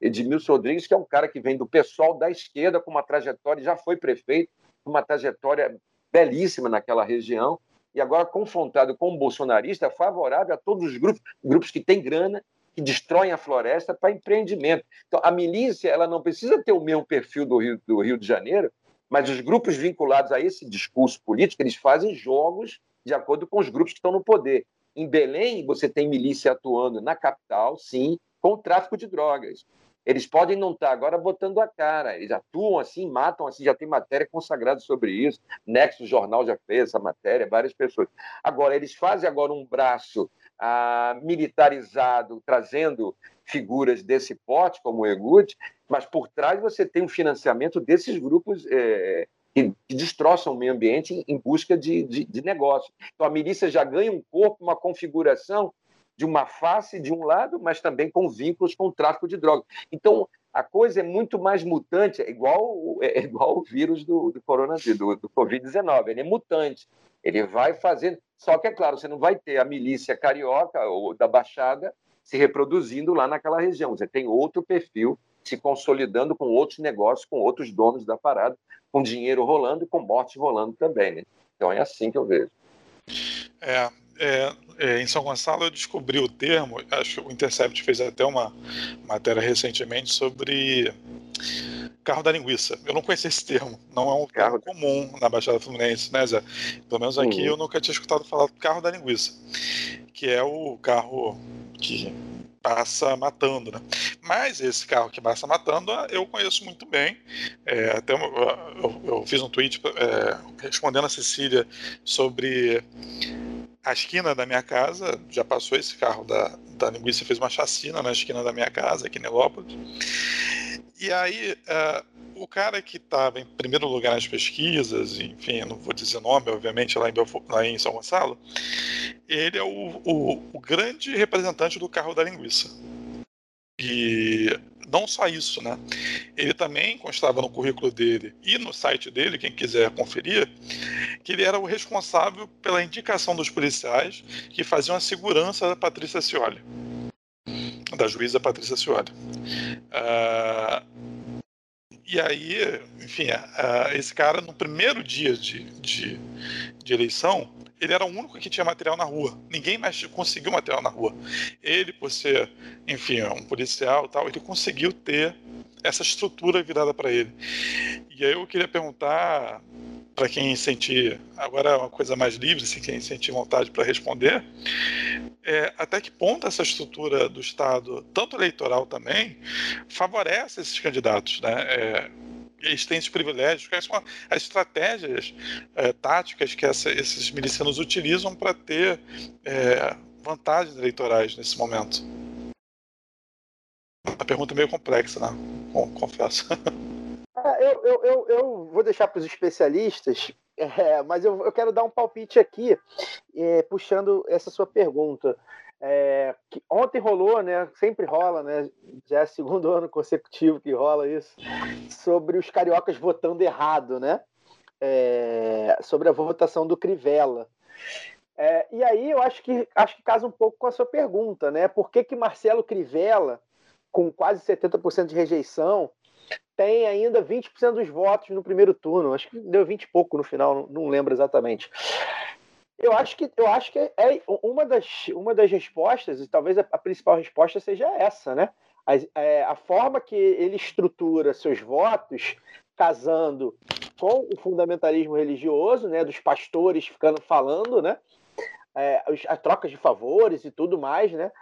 S5: Edmilson Rodrigues, que é um cara que vem do pessoal da esquerda, com uma trajetória, já foi prefeito, uma trajetória belíssima naquela região, e agora confrontado com um bolsonarista favorável a todos os grupos, grupos que têm grana, que destroem a floresta para empreendimento. Então, a milícia ela não precisa ter o mesmo perfil do Rio, do Rio de Janeiro, mas os grupos vinculados a esse discurso político, eles fazem jogos de acordo com os grupos que estão no poder. Em Belém, você tem milícia atuando na capital, sim, com o tráfico de drogas. Eles podem não estar agora botando a cara, eles atuam assim, matam assim, já tem matéria consagrada sobre isso. Nexo Jornal já fez essa matéria, várias pessoas. Agora, eles fazem agora um braço ah, militarizado, trazendo figuras desse porte, como o Egut, mas por trás você tem um financiamento desses grupos é, que, que, destroçam o meio ambiente em, busca de, de, de negócio. Então a milícia já ganha um corpo, uma configuração de uma face de um lado, mas também com vínculos com o tráfico de drogas. Então a coisa é muito mais mutante, é igual, é igual o vírus do, do coronavírus, do, do Covid-19, ele é mutante. Ele vai fazendo. Só que, é claro, você não vai ter a milícia carioca ou da Baixada se reproduzindo lá naquela região. Você tem outro perfil se consolidando com outros negócios, com outros donos da parada, com dinheiro rolando e com morte rolando também. Né? Então é assim que eu vejo.
S1: É, é, é, em São Gonçalo eu descobri o termo, acho que o Intercept fez até uma matéria recentemente sobre carro da linguiça. Eu não conhecia esse termo, não é um carro comum na Baixada Fluminense, né, Zé? Pelo menos aqui uhum. eu nunca tinha escutado falar do carro da linguiça, que é o carro que passa matando, né? Mas esse carro que passa matando eu conheço muito bem. É, até eu, eu, eu, fiz um tweet é, respondendo a Cecília sobre a esquina da minha casa. Já passou esse carro da, da linguiça, fez uma chacina na esquina da minha casa, aqui em Nelópolis. E aí, uh, o cara que estava em primeiro lugar nas pesquisas, enfim, não vou dizer nome, obviamente, lá em, lá em São Gonçalo, ele é o, o, o grande representante do carro da linguiça. E não só isso, né? Ele também constava no currículo dele e no site dele, quem quiser conferir, que ele era o responsável pela indicação dos policiais que faziam a segurança da Patrícia Cioli, da juíza Patrícia Cioli. Uh, e aí, enfim, uh, esse cara, no primeiro dia de, de, de, eleição, ele era o único que tinha material na rua. Ninguém mais conseguiu material na rua. Ele, por ser, enfim, um policial tal, ele conseguiu ter essa estrutura virada para ele. E aí eu queria perguntar para quem sentir, agora é uma coisa mais livre, se quem sentir vontade para responder, é, até que ponto essa estrutura do Estado, tanto eleitoral também, favorece esses candidatos, né? É, eles têm esses privilégios, quais são as estratégias é, táticas que essa, esses milicianos utilizam para ter é, vantagens eleitorais nesse momento? A pergunta meio complexa, né? Confesso.
S3: É, eu, eu, eu, eu, vou deixar para os especialistas, é, mas eu, eu, quero dar um palpite aqui, é, puxando essa sua pergunta. É, ontem rolou, né? Sempre rola, né? Já é segundo ano consecutivo que rola isso, sobre os cariocas votando errado, né? É, sobre a votação do Crivella. É, e aí eu acho que acho que casa um pouco com a sua pergunta, né? Por que, que Marcelo Crivella, com quase 70% de rejeição, tem ainda 20% dos votos no primeiro turno. Acho que deu 20 e pouco no final, não lembro exatamente. Eu acho que, eu acho que é uma das, uma das respostas, e talvez a, principal resposta seja essa, né? A, é, a forma que ele estrutura seus votos, casando com o fundamentalismo religioso, né? Dos pastores ficando falando, né? É, as trocas de favores e tudo mais, né?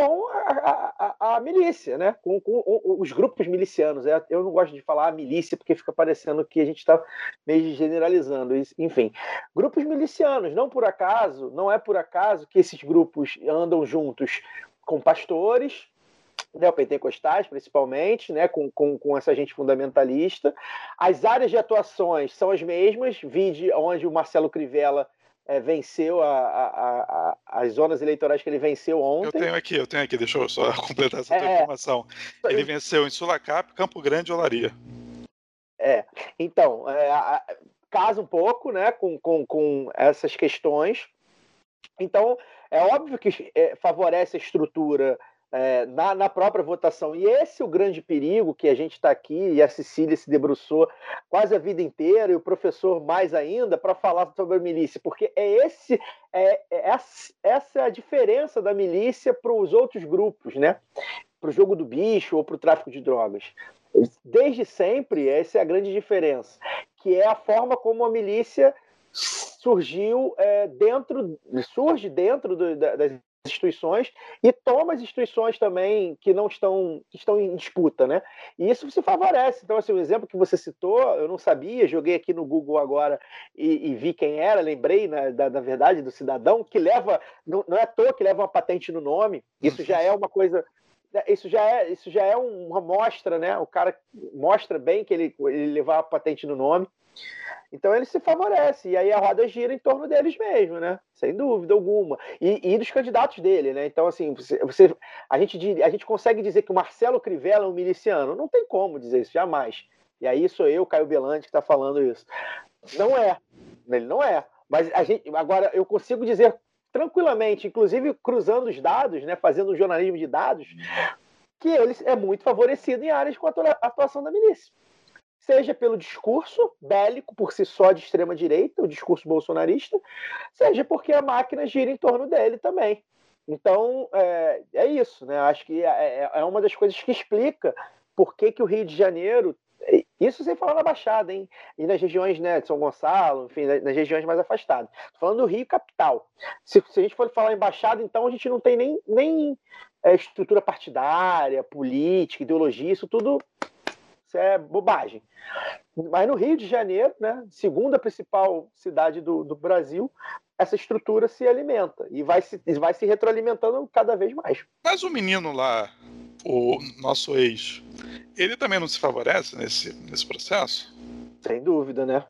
S3: Com a, a, a, milícia, né? Com, com, os grupos milicianos. É, eu não gosto de falar milícia porque fica parecendo que a gente está meio generalizando. Enfim, grupos milicianos. Não por acaso, não é por acaso que esses grupos andam juntos com pastores, neopentecostais, principalmente, né, com, com, com essa gente fundamentalista. As áreas de atuações são as mesmas, vide onde o Marcelo Crivella é, venceu a, a, a, as zonas eleitorais que ele venceu ontem.
S1: Eu tenho aqui, eu tenho aqui, deixa eu só completar essa é, informação. Ele venceu em Sulacap, Campo Grande e Olaria.
S3: É, então, é, casa um pouco né, com, com, com essas questões. Então, é óbvio que é, favorece a estrutura é, na, na, própria votação. E esse é o grande perigo que a gente está aqui, e a Cecília se debruçou quase a vida inteira, e o professor mais ainda, para falar sobre a milícia, porque é esse é, é essa é a diferença da milícia para os outros grupos, né? Para o jogo do bicho ou para o tráfico de drogas. Desde sempre, essa é a grande diferença, que é a forma como a milícia surgiu é, dentro, surge dentro do, das instituições e toma as instituições também que não estão, que estão em disputa, né? E isso se favorece. Então, assim, o exemplo que você citou, eu não sabia, joguei aqui no Google agora e, e vi quem era, lembrei, né, da, da verdade, do cidadão, que leva, não, não é à toa que leva uma patente no nome, isso já é uma coisa isso já é isso já é uma mostra, né? O cara mostra bem que ele, ele levar a patente no nome. Então eles se favorecem, e aí a roda gira em torno deles mesmo, né? Sem dúvida alguma. E, e dos candidatos dele, né? Então, assim, você, você, a, gente, a gente consegue dizer que o Marcelo Crivella é um miliciano? Não tem como dizer isso, jamais. E aí sou eu, Caio Belante, que está falando isso. Não é. Ele não é. Mas a gente, agora eu consigo dizer tranquilamente, inclusive cruzando os dados, né, fazendo um jornalismo de dados, que ele é muito favorecido em áreas com a atuação da milícia. Seja pelo discurso bélico por si só de extrema direita, o discurso bolsonarista, seja porque a máquina gira em torno dele também. Então, é, é isso, né? Acho que é, é, é uma das coisas que explica por que, que o Rio de Janeiro isso sem falar na Baixada, hein? E nas regiões né, de São Gonçalo, enfim, nas regiões mais afastadas. falando do Rio capital. Se, se, a gente for falar em Baixada, então a gente não tem nem, nem é, estrutura partidária, política, ideologia, isso tudo isso é bobagem. Mas no Rio de Janeiro, né, segunda principal cidade do, do Brasil, essa estrutura se alimenta e vai se, vai se retroalimentando cada vez mais.
S1: Mas o menino lá, o nosso ex, ele também não se favorece nesse, nesse processo?
S3: Sem dúvida, né?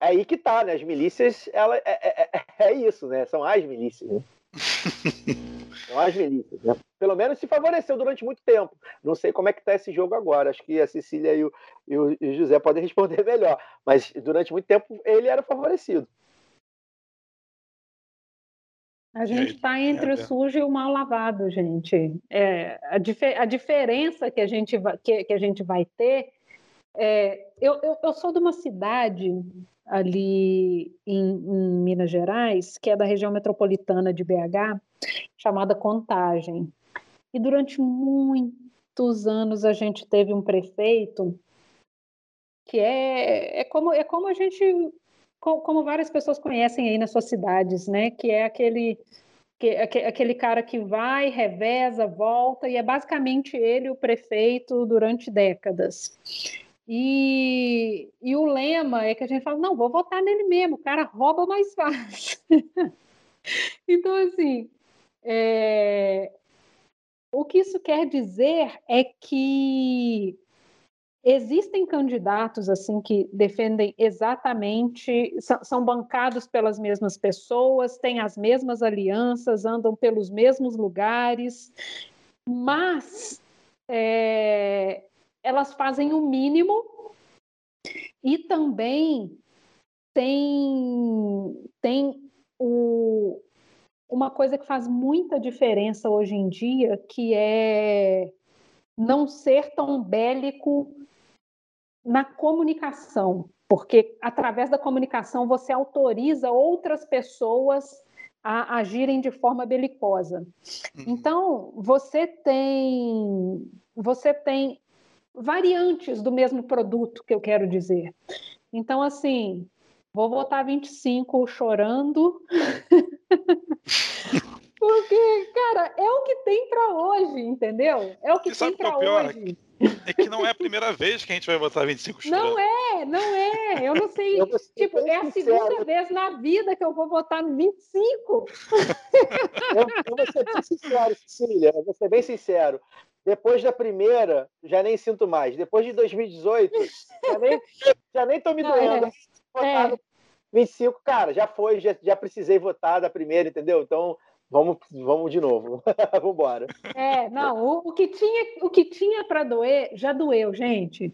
S3: É aí que tá, né? As milícias, ela, é, é, é, é isso, né? São as milícias, né? São as milícias, né? Pelo menos se favoreceu durante muito tempo. Não sei como é que tá esse jogo agora. Acho que a Cecília e o, e o, e o José podem responder melhor. Mas durante muito tempo ele era favorecido.
S4: A gente está entre o sujo e o mal lavado, gente. É, a, dif a diferença que a gente vai, que, que a gente vai ter. É, eu, eu, eu, sou de uma cidade ali em, em, Minas Gerais, que é da região metropolitana de BH, chamada Contagem. E durante muitos anos a gente teve um prefeito que é, é, como, é como a gente como várias pessoas conhecem aí nas suas cidades, né? Que é aquele que, aquele cara que vai, reveza, volta, e é basicamente ele o prefeito durante décadas. E, e o lema é que a gente fala: não, vou votar nele mesmo, o cara rouba mais fácil. então, assim, é, o que isso quer dizer é que Existem candidatos assim que defendem exatamente, são, bancados pelas mesmas pessoas, têm as mesmas alianças, andam pelos mesmos lugares, mas é, elas fazem o mínimo e também tem, tem o, uma coisa que faz muita diferença hoje em dia, que é não ser tão bélico na comunicação, porque através da comunicação você autoriza outras pessoas a agirem de forma belicosa. Uhum. Então, você tem você tem variantes do mesmo produto que eu quero dizer. Então, assim, vou votar 25 chorando. Porque, cara, é o que tem para hoje, entendeu? É o que tem para é hoje.
S1: É que não é a primeira vez que a gente vai votar 25
S4: chorando. Não é, não é. Eu não sei. Eu tipo, é a segunda vez na vida que eu vou votar no 25.
S3: Eu, eu vou ser bem sincero, Cecília. Eu vou ser bem sincero. Depois da primeira, já nem sinto mais. Depois de 2018, já nem, já nem tô me doendo. É. É. 25, cara, já foi, já, já precisei votar da primeira, entendeu? Então, Vamos, vamos de novo. vamos embora.
S4: É, não, o, o, que tinha, o que tinha para doer já doeu, gente.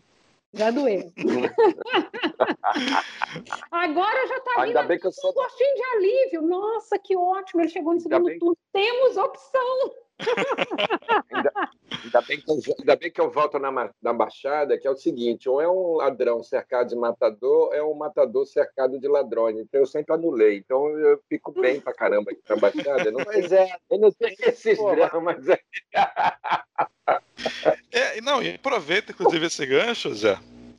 S4: Já doeu. Agora já vindo que eu sou... um gostinho de alívio. Nossa, que ótimo, ele chegou no segundo bem... turno. Temos opção
S5: ainda, ainda, bem que eu, ainda bem que eu volto na, na Baixada, que é o seguinte: ou é um ladrão cercado de matador, ou é um matador cercado de ladrões. Então eu sempre anulei. Então eu fico bem pra caramba aqui na Baixada. Não,
S3: pois é,
S5: eu não tenho esses dramas aí.
S1: É, não, e aproveita, inclusive, esse gancho, Zé.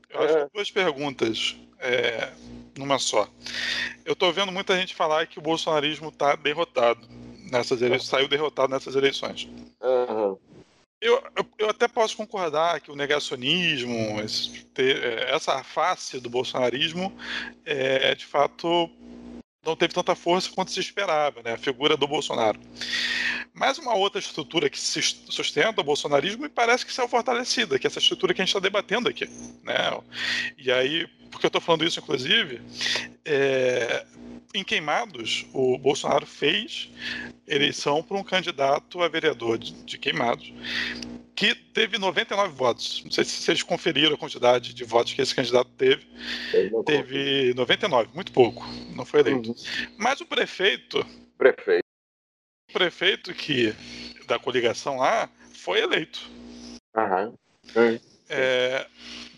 S1: Eu acho que duas perguntas é, numa só. Eu estou vendo muita gente falar que o bolsonarismo está derrotado nessas eleições, saiu derrotado nessas eleições. Uhum. Eu, eu, eu, até posso concordar que o negacionismo, esse, ter, é, essa face do bolsonarismo, é, de fato não teve tanta força quanto se esperava, né? a figura do Bolsonaro. Mas uma outra estrutura que sustenta o bolsonarismo me parece que saiu fortalecida, que é essa estrutura que a gente está debatendo aqui. Né? E aí, porque eu estou falando isso, inclusive, é, em Queimados, o Bolsonaro fez eleição para um candidato a vereador de, de Queimados. Que teve 99 votos. Não sei se vocês conferiram a quantidade de votos que esse candidato teve. Teve 99, muito pouco. Não foi eleito. Uhum. Mas o prefeito.
S5: Prefeito.
S1: O prefeito que da coligação lá foi eleito.
S5: Aham.
S1: Uhum. É,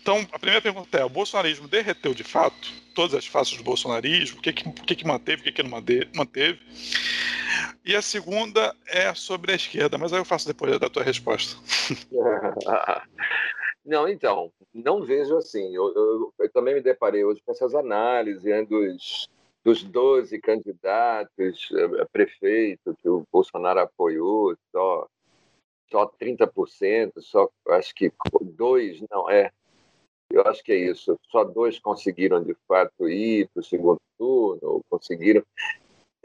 S1: então, a primeira pergunta é: o bolsonarismo derreteu de fato todas as faces do bolsonarismo? O que, que, que, manteve, o que, que não manteve? E a segunda é sobre a esquerda, mas aí eu faço depois da tua resposta.
S5: Não, então, não vejo assim. Eu, eu, eu, também me deparei hoje com essas análises né, dos, dos 12 candidatos a eh, prefeito que o Bolsonaro apoiou, só, só 30%, só acho que dois, não, é. Eu acho que é isso. Só dois conseguiram de fato ir para o segundo turno, conseguiram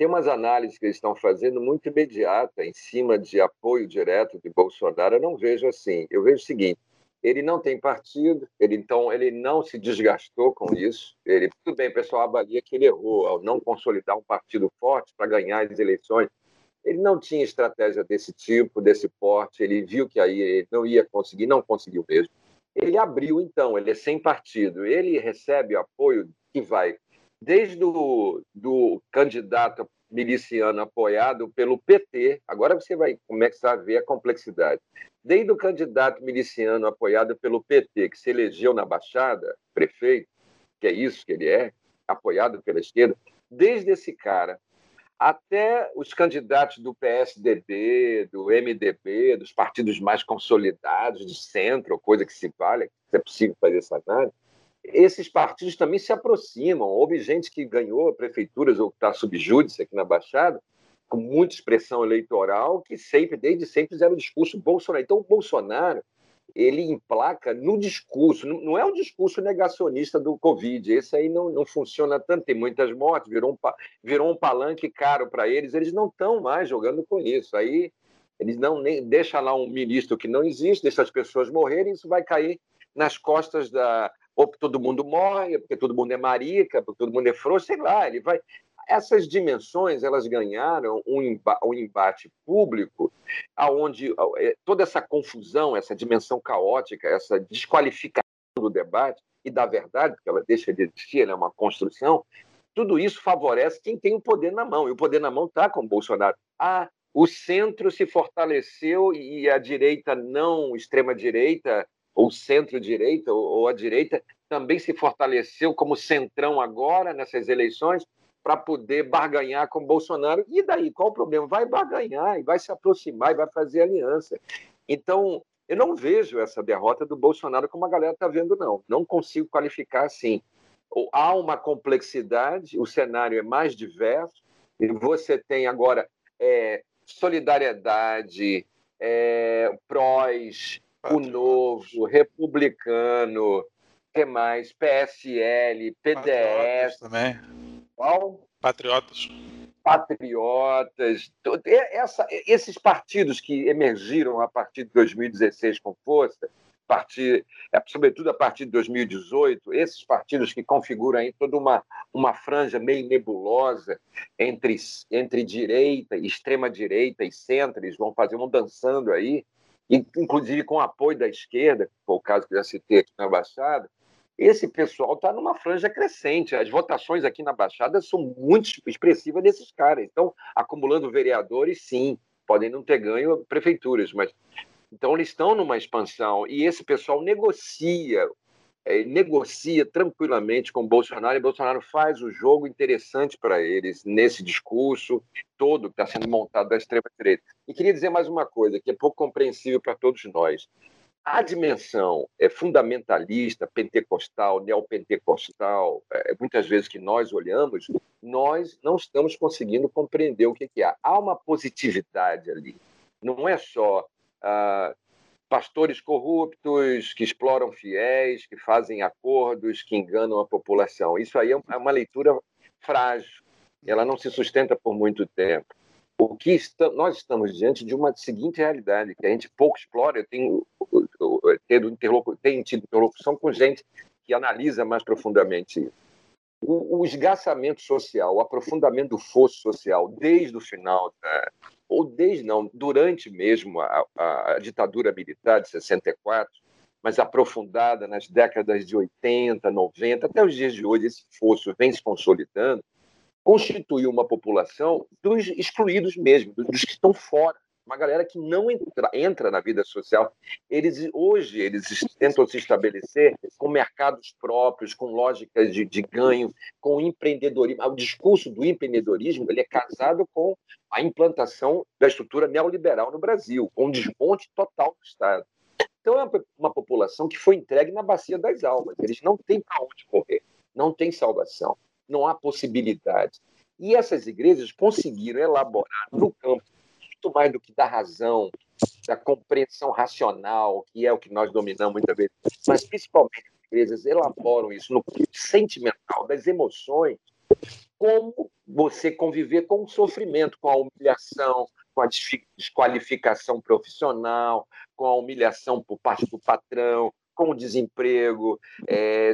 S5: tem umas análises que eles estão fazendo muito imediata em cima de apoio direto de Bolsonaro. Eu não vejo assim. Eu vejo o seguinte: ele não tem partido, ele então ele não se desgastou com isso. Ele tudo bem, o pessoal avalia que ele errou ao não consolidar um partido forte para ganhar as eleições. Ele não tinha estratégia desse tipo, desse porte. Ele viu que aí ele não ia conseguir, não conseguiu mesmo. Ele abriu então, ele é sem partido. Ele recebe apoio que vai desde o do candidato miliciano apoiado pelo PT, agora você vai começar a ver a complexidade. Desde o candidato miliciano apoiado pelo PT, que se elegeu na Baixada, prefeito, que é isso que ele é, apoiado pela esquerda, desde esse cara até os candidatos do PSDB, do MDB, dos partidos mais consolidados, de centro, coisa que se vale, se é possível fazer essa análise, esses partidos também se aproximam. Houve gente que ganhou prefeituras ou está sob júdice aqui na Baixada, com muita expressão eleitoral, que sempre, desde sempre, fizeram o discurso Bolsonaro. Então, o Bolsonaro, ele emplaca no discurso, não é o discurso negacionista do Covid, esse aí não, não funciona tanto, tem muitas mortes, virou um, virou um palanque caro para eles, eles não estão mais jogando com isso. Aí eles não nem deixa lá um ministro que não existe, deixa as pessoas morrerem, isso vai cair nas costas da, ou porque todo mundo morre, porque todo mundo é marica, porque todo mundo é frouxo, sei lá, ele vai. Essas dimensões elas ganharam um, um embate público, aonde é, toda essa confusão, essa dimensão caótica, essa desqualificação do debate e da verdade, porque ela deixa de existir, ela é uma construção, tudo isso favorece quem tem o poder na mão. E o poder na mão está com o Bolsonaro. Ah, o centro se fortaleceu e a direita não, extrema-direita, ou centro-direita, ou, a direita, também se fortaleceu como centrão agora nessas eleições para poder barganhar com Bolsonaro. E daí, qual o problema? Vai barganhar e vai se aproximar e vai fazer aliança. Então, eu não vejo essa derrota do Bolsonaro como a galera está vendo, não. Não consigo qualificar assim. Há uma complexidade, o cenário é mais diverso, e você tem agora é, solidariedade, é, prós, o Novo, Republicano, que mais? PSL, PDS.
S1: Patriotas também.
S5: Qual?
S1: Patriotas.
S5: Patriotas. Essa, esses partidos que emergiram a partir de 2016 com força, partir, é, sobretudo a partir de 2018, esses partidos que configuram aí toda uma, uma franja meio nebulosa entre, entre direita, extrema-direita e centro, eles vão fazer um dançando aí, inclusive com apoio da esquerda, que foi o caso que já citei aqui na Baixada, esse pessoal está numa franja crescente. As votações aqui na Baixada são muito expressivas desses caras. Então, acumulando vereadores, sim, podem não ter ganho prefeituras, mas então eles estão numa expansão e esse pessoal negocia é, negocia tranquilamente com Bolsonaro e Bolsonaro faz o jogo interessante para eles nesse discurso todo que está sendo montado da extrema-direita. E queria dizer mais uma coisa que é pouco compreensível para todos nós. A dimensão é fundamentalista, pentecostal, neopentecostal, é, muitas vezes que nós olhamos, nós não estamos conseguindo compreender o que, que há. Há uma positividade ali. Não é só ah, pastores corruptos que exploram fiéis, que fazem acordos, que enganam a população. Isso aí é, é uma leitura frágil, ela não se sustenta por muito tempo. O que nós estamos diante de uma seguinte realidade que a gente pouco explora. Eu tenho, interlocu, tenho tido interlocução com gente que analisa mais profundamente isso. O, o esgaçamento social, o aprofundamento do fosso social desde o final ou desde não, durante mesmo a, a ditadura militar de 64, mas aprofundada nas décadas de 80, 90, até os dias de hoje, esse fosso vem se consolidando, constituiu uma população dos excluídos mesmo, dos que estão fora uma galera que não entra, entra na vida social. Eles hoje eles tentam se estabelecer com mercados próprios, com lógicas de, de ganho, com empreendedorismo. O discurso do empreendedorismo ele é casado com a implantação da estrutura neoliberal no Brasil, com desmonte total do Estado. Então é uma população que foi entregue na bacia das almas. Eles não têm para onde correr, não tem salvação, não há possibilidade. E essas igrejas conseguiram elaborar no campo muito mais do que da razão, da compreensão racional, que é o que nós dominamos muitas vezes, mas principalmente as igrejas elaboram isso no sentimental, das emoções, como você conviver com o sofrimento, com a humilhação, com a desqualificação profissional, com a humilhação por parte do patrão, com o desemprego, é,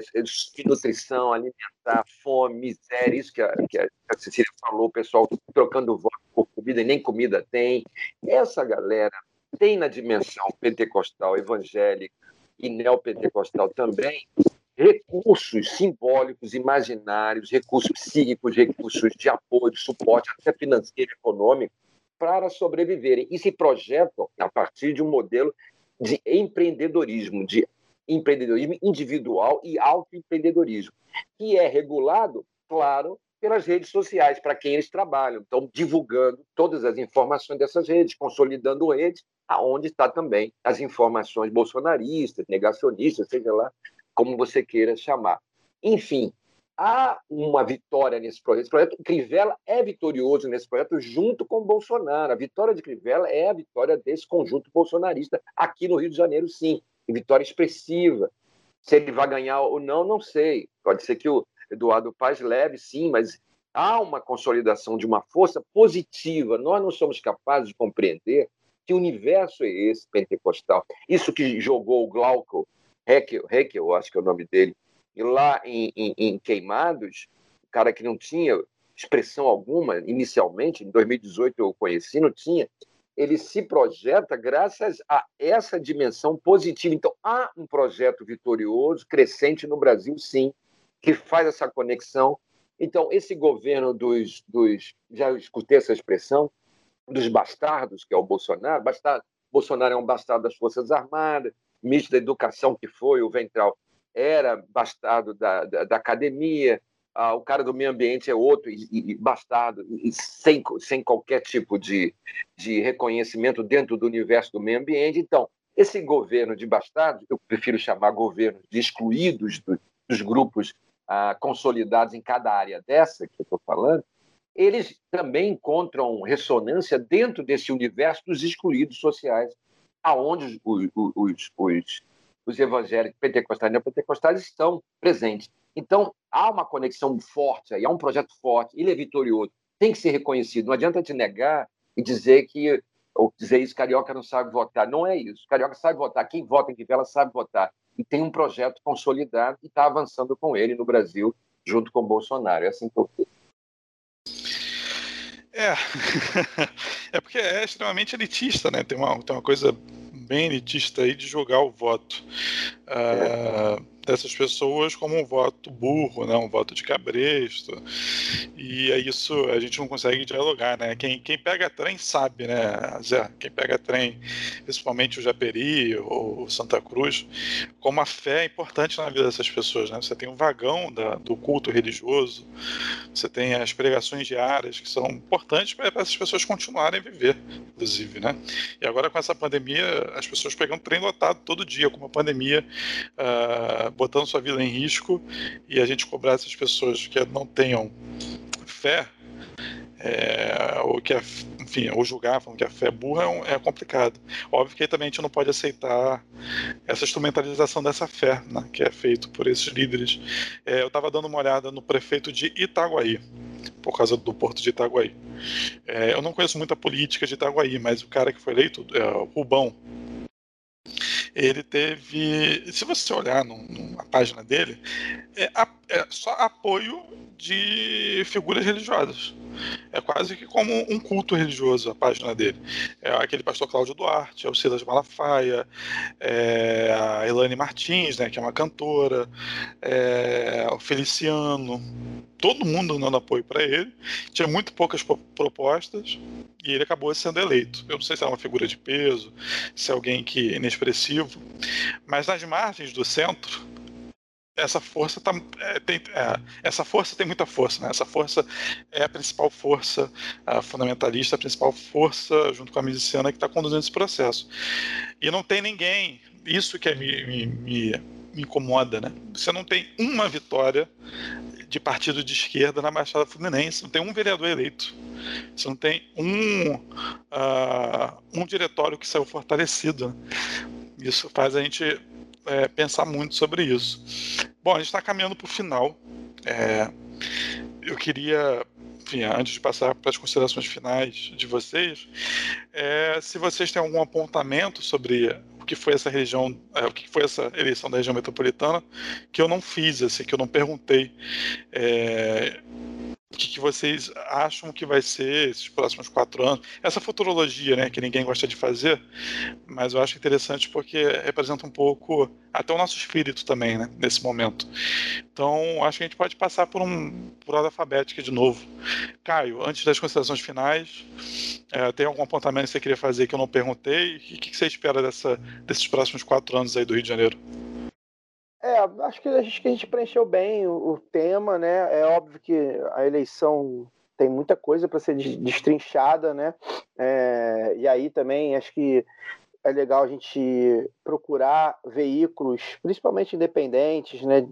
S5: nutrição alimentar, fome, miséria, isso que a, que a Cecília falou, o pessoal trocando voto por comida e nem comida tem. Essa galera tem na dimensão pentecostal, evangélica e neopentecostal também recursos simbólicos, imaginários, recursos psíquicos, recursos de apoio, de suporte, até financeiro e econômico, para sobreviverem e se projetam a partir de um modelo de empreendedorismo, de empreendedorismo individual e autoempreendedorismo, que é regulado, claro, pelas redes sociais, para quem eles trabalham. Então, divulgando todas as informações dessas redes, consolidando redes, aonde está também as informações bolsonaristas, negacionistas, seja lá como você queira chamar. Enfim, há uma vitória nesse projeto. Esse projeto Crivella é vitorioso nesse projeto junto com Bolsonaro. A vitória de Crivella é a vitória desse conjunto bolsonarista aqui no Rio de Janeiro, sim vitória expressiva. Se ele vai ganhar ou não, não sei. Pode ser que o Eduardo Paz leve, sim, mas há uma consolidação de uma força positiva. Nós não somos capazes de compreender que universo é esse pentecostal. Isso que jogou o Glauco, Heckel, Heckel acho que é o nome dele, e lá em, em, em Queimados, o cara que não tinha expressão alguma inicialmente, em 2018 eu o conheci, não tinha, ele se projeta graças a essa dimensão positiva. Então, há um projeto vitorioso, crescente no Brasil, sim, que faz essa conexão. Então, esse governo dos, dos já escutei essa expressão, dos bastardos, que é o Bolsonaro, bastardo, Bolsonaro é um bastardo das Forças Armadas, ministro da Educação, que foi o Ventral, era bastardo da, da, da academia, ah, o cara do meio ambiente é outro e, e bastardo, e sem, sem qualquer tipo de, de reconhecimento dentro do universo do meio ambiente. Então, esse governo de bastardos, eu prefiro chamar governo de excluídos do, dos grupos ah, consolidados em cada área dessa que eu estou falando, eles também encontram ressonância dentro desse universo dos excluídos sociais, aonde os, os, os, os evangélicos pentecostais e neopentecostais estão presentes. Então, há uma conexão forte aí, há um projeto forte, ele é vitorioso, tem que ser reconhecido. Não adianta te negar e dizer que, ou dizer isso, carioca não sabe votar. Não é isso. Carioca sabe votar. Quem vota em Vivela sabe votar. E tem um projeto consolidado e está avançando com ele no Brasil, junto com o Bolsonaro. É assim que eu
S1: É, é porque é extremamente elitista, né? Tem uma, tem uma coisa bem elitista aí de jogar o voto. Uh, é dessas pessoas como um voto burro, né? um voto de cabresto. E é isso, a gente não consegue dialogar, né? Quem, quem pega trem sabe, né, Zé? Quem pega trem, principalmente o Japeri ou Santa Cruz, como a fé é importante na vida dessas pessoas, né? Você tem um vagão da, do culto religioso, você tem as pregações diárias que são importantes para essas pessoas continuarem a viver, inclusive, né? E agora com essa pandemia, as pessoas pegam trem lotado todo dia, com uma pandemia uh, botando sua vida em risco e a gente cobrar essas pessoas que não tenham fé é, ou que a, enfim, ou julgar falando que a fé é burra é, é, complicado. Óbvio que também a gente não pode aceitar essa instrumentalização dessa fé, né, que é feito por esses líderes. É, eu estava dando uma olhada no prefeito de Itaguaí, por causa do porto de Itaguaí. É, eu não conheço muita política de Itaguaí, mas o cara que foi eleito, é, Rubão, ele teve. Se você olhar na página dele, é, a, é só apoio de figuras religiosas. É quase que como um culto religioso a página dele. É aquele pastor Cláudio Duarte, é o Silas Malafaia, é a Elane Martins, né, que é uma cantora, é o Feliciano, todo mundo dando apoio para ele. Tinha muito poucas propostas e ele acabou sendo eleito. Eu não sei se é uma figura de peso, se é alguém que é inexpressivo, mas nas margens do centro essa força tá, é, tem, é, essa força tem muita força, né? Essa força é a principal força a fundamentalista, a principal força junto com a miliciana que está conduzindo esse processo. E não tem ninguém, isso que é, me, me, me, me incomoda, né? Você não tem uma vitória de partido de esquerda na Baixada Fluminense, não tem um vereador eleito, você não tem um, uh, um diretório que saiu fortalecido. Isso faz a gente é, pensar muito sobre isso. Bom, a gente está caminhando para o final. É, eu queria, enfim, antes de passar para as considerações finais de vocês, é, se vocês têm algum apontamento sobre o que foi essa região, é, o que foi essa eleição da região metropolitana, que eu não fiz, assim, que eu não perguntei. O que, que, vocês acham que vai ser esses próximos quatro anos? Essa futurologia, né, que ninguém gosta de fazer, mas eu acho interessante porque representa um pouco até o nosso espírito também, né, nesse momento. Então, acho que a gente pode passar por um por alfabética de novo. Caio, antes das considerações finais, é, tem algum apontamento que você queria fazer que eu não perguntei? O que, que você espera dessa, desses próximos quatro anos aí do Rio de Janeiro?
S3: É, acho que a gente, que a gente preencheu bem o, o, tema, né? É óbvio que a eleição tem muita coisa para ser destrinchada, né? É, e aí também acho que é legal a gente procurar veículos, principalmente independentes, né?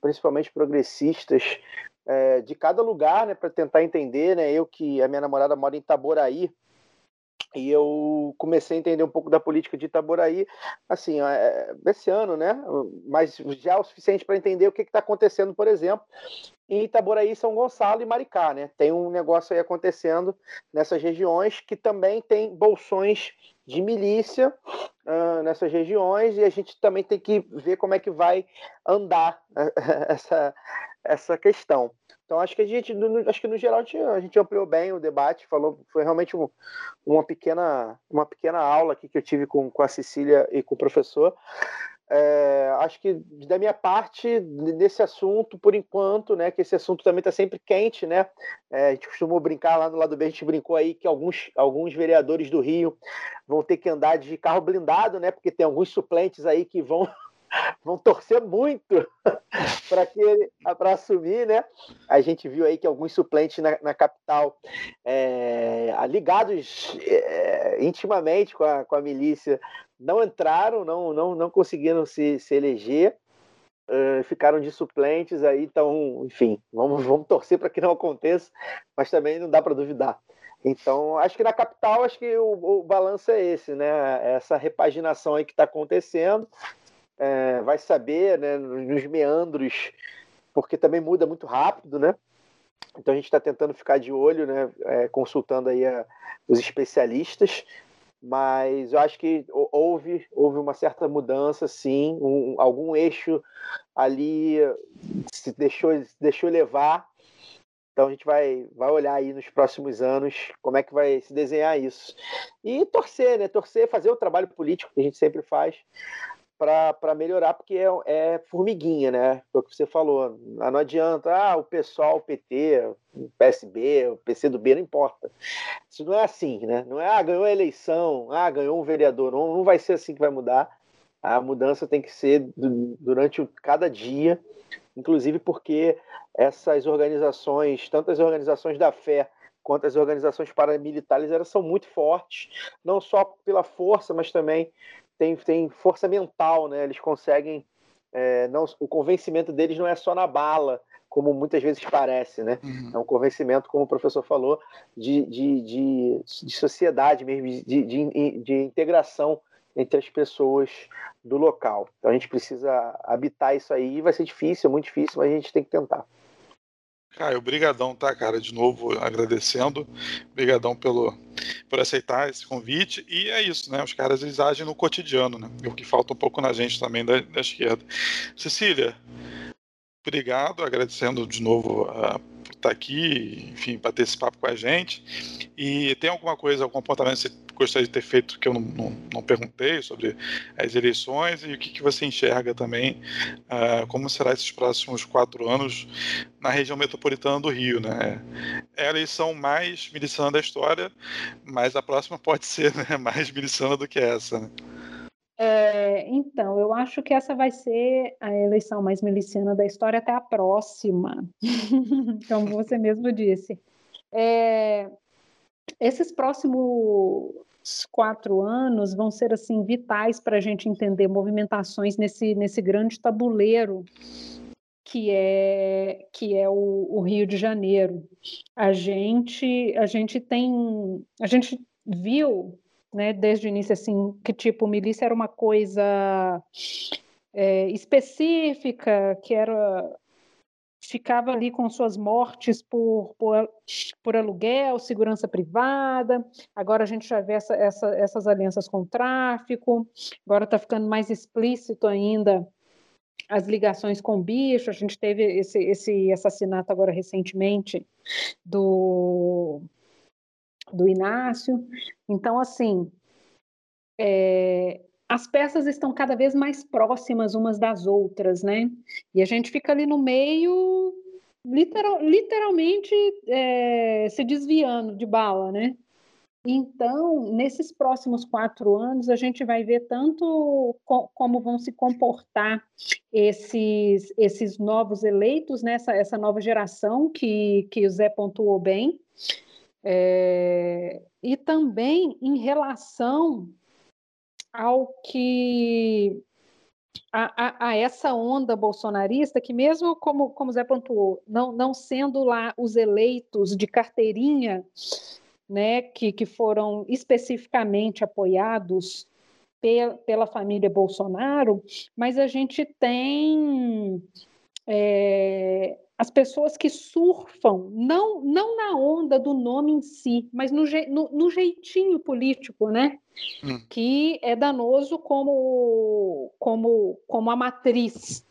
S3: Principalmente progressistas, é, de cada lugar, né? Para tentar entender, né? Eu que a minha namorada mora em Itaboraí, e eu comecei a entender um pouco da política de Itaboraí, assim, é, esse ano, né? Mas já é o suficiente para entender o que está acontecendo, por exemplo, em Itaboraí, São Gonçalo e Maricá, né? Tem um negócio aí acontecendo nessas regiões que também tem bolsões de milícia uh, nessas regiões e a gente também tem que ver como é que vai andar essa, essa questão. Então acho que a gente, no, acho que no geral a gente, ampliou bem o debate, falou, foi realmente um, uma pequena, uma pequena aula aqui que eu tive com, com a Cecília e com o professor. É, acho que da minha parte nesse assunto, por enquanto, né, que esse assunto também está sempre quente, né? É, a gente costumou brincar lá no lado B, a gente brincou aí que alguns, alguns vereadores do Rio vão ter que andar de carro blindado, né? Porque tem alguns suplentes aí que vão vão torcer muito para que para assumir, né? A gente viu aí que alguns suplentes na, na capital é, ligados é, intimamente com a, com a milícia não entraram, não não, não conseguiram se, se eleger. Uh, ficaram de suplentes aí, então, enfim, vamos, vamos torcer para que não aconteça, mas também não dá para duvidar. Então, acho que na capital, acho que o, o balanço é esse, né? Essa repaginação aí que está acontecendo é, vai saber, né, nos meandros, porque também muda muito rápido, né? Então a gente está tentando ficar de olho, né, é, consultando aí a, os especialistas, mas eu acho que houve, houve uma certa mudança, sim, um, algum eixo ali se deixou, se deixou levar. Então a gente vai, vai olhar aí nos próximos anos como é que vai se desenhar isso. E torcer, né? Torcer, fazer o trabalho político que a gente sempre faz, para melhorar, porque é, é, formiguinha, né? Foi o que você falou. Não adianta, ah, o pessoal, o PT, o PSB, o PCdoB, não importa. Isso não é assim, né? Não é, ah, ganhou a eleição, ah, ganhou um vereador. Não, não vai ser assim que vai mudar. A mudança tem que ser durante cada dia, inclusive porque essas organizações, tanto as organizações da fé quanto as organizações paramilitares, elas são muito fortes, não só pela força, mas também tem, tem força mental, né? Eles conseguem. É, não, o convencimento deles não é só na bala, como muitas vezes parece, né? Uhum. É um convencimento, como o professor falou, de, de, de, de sociedade mesmo, de, de, de integração entre as pessoas do local. Então a gente precisa habitar isso aí, vai ser difícil, é muito difícil, mas a gente tem que tentar.
S1: Caio, obrigadão, tá, cara? De novo, agradecendo. Obrigadão pelo, por aceitar esse convite. E é isso, né? Os caras, eles agem no cotidiano, né? O que falta um pouco na gente também da, da esquerda. Cecília, obrigado, agradecendo de novo por estar aqui, enfim, para ter esse papo com a gente. E tem alguma coisa, algum apontamento que você gostaria de ter feito que eu não, não, não perguntei sobre as eleições e o que, que você enxerga também, uh, como será esses próximos quatro anos na região metropolitana do Rio, né? É a eleição mais miliciana da história, mas a próxima pode ser né, mais miliciana do que essa, né?
S4: É, então, eu acho que essa vai ser a eleição mais miliciana da história até a próxima, como você mesmo disse. É, esses próximos quatro anos vão ser assim vitais para a gente entender movimentações nesse, nesse grande tabuleiro que é que é o, o Rio de Janeiro. A gente a gente tem a gente viu né, desde o início, assim, que tipo, milícia era uma coisa é, específica, que era ficava ali com suas mortes por, por, por aluguel, segurança privada. Agora a gente já vê essa, essa, essas alianças com o tráfico. Agora está ficando mais explícito ainda as ligações com o bicho. A gente teve esse, esse assassinato agora recentemente do do Inácio. Então, assim, é, as peças estão cada vez mais próximas umas das outras, né? E a gente fica ali no meio, literal, literalmente é, se desviando de bala, né? Então, nesses próximos quatro anos, a gente vai ver tanto co como vão se comportar esses, esses novos eleitos, né? essa, essa nova geração que, que o Zé pontuou bem, é, e também em relação ao que a, a, a, essa onda bolsonarista que mesmo como como Zé pontuou não, não sendo lá os eleitos de carteirinha né que, que foram especificamente apoiados pe, pela família Bolsonaro mas a gente tem é, as pessoas que surfam, não, não na onda do nome em si, mas no, no, no jeitinho político, né? Hum. Que é danoso como, como, como a matriz.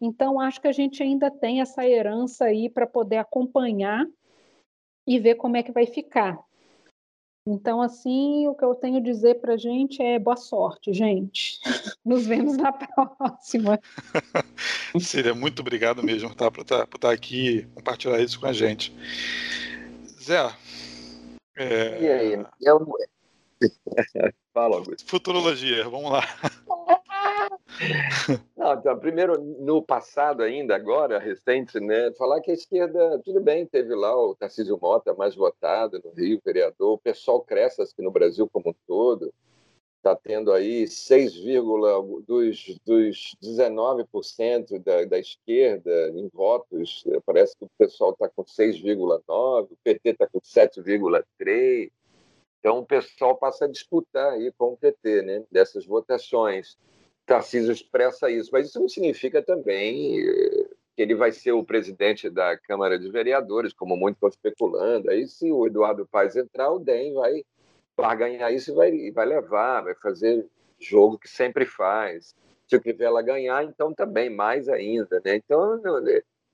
S4: Então, acho que a gente ainda tem essa herança aí para poder acompanhar e ver como é que vai ficar. Então, assim, o que eu tenho a dizer para a gente é boa sorte, gente. Nos vemos na próxima.
S1: Seria muito obrigado mesmo tá, por, estar, por estar aqui e compartilhar isso com a gente. Zé.
S5: É... E aí? Eu... Fala, Augusto.
S1: Futurologia, vamos lá.
S5: Não, então, primeiro, no passado ainda, agora, recente, né, falar que a esquerda, tudo bem, teve lá o Tarcísio Mota mais votado no Rio, vereador, o pessoal cresce aqui no Brasil como um todo, está tendo aí 6, dos, dos 19% da, da esquerda em votos, parece que o pessoal está com 6,9%, o PT está com 7,3%, então o pessoal passa a disputar aí com o PT, né, dessas votações. Tarcísio expressa isso, mas isso não significa também eh, que ele vai ser o presidente da Câmara de Vereadores, como muitos estão especulando. Aí, se o Eduardo Paes entrar, o DEM vai, vai ganhar isso e vai, vai levar, vai fazer jogo que sempre faz. Se o Crivella ganhar, então também, mais ainda. Né? Então,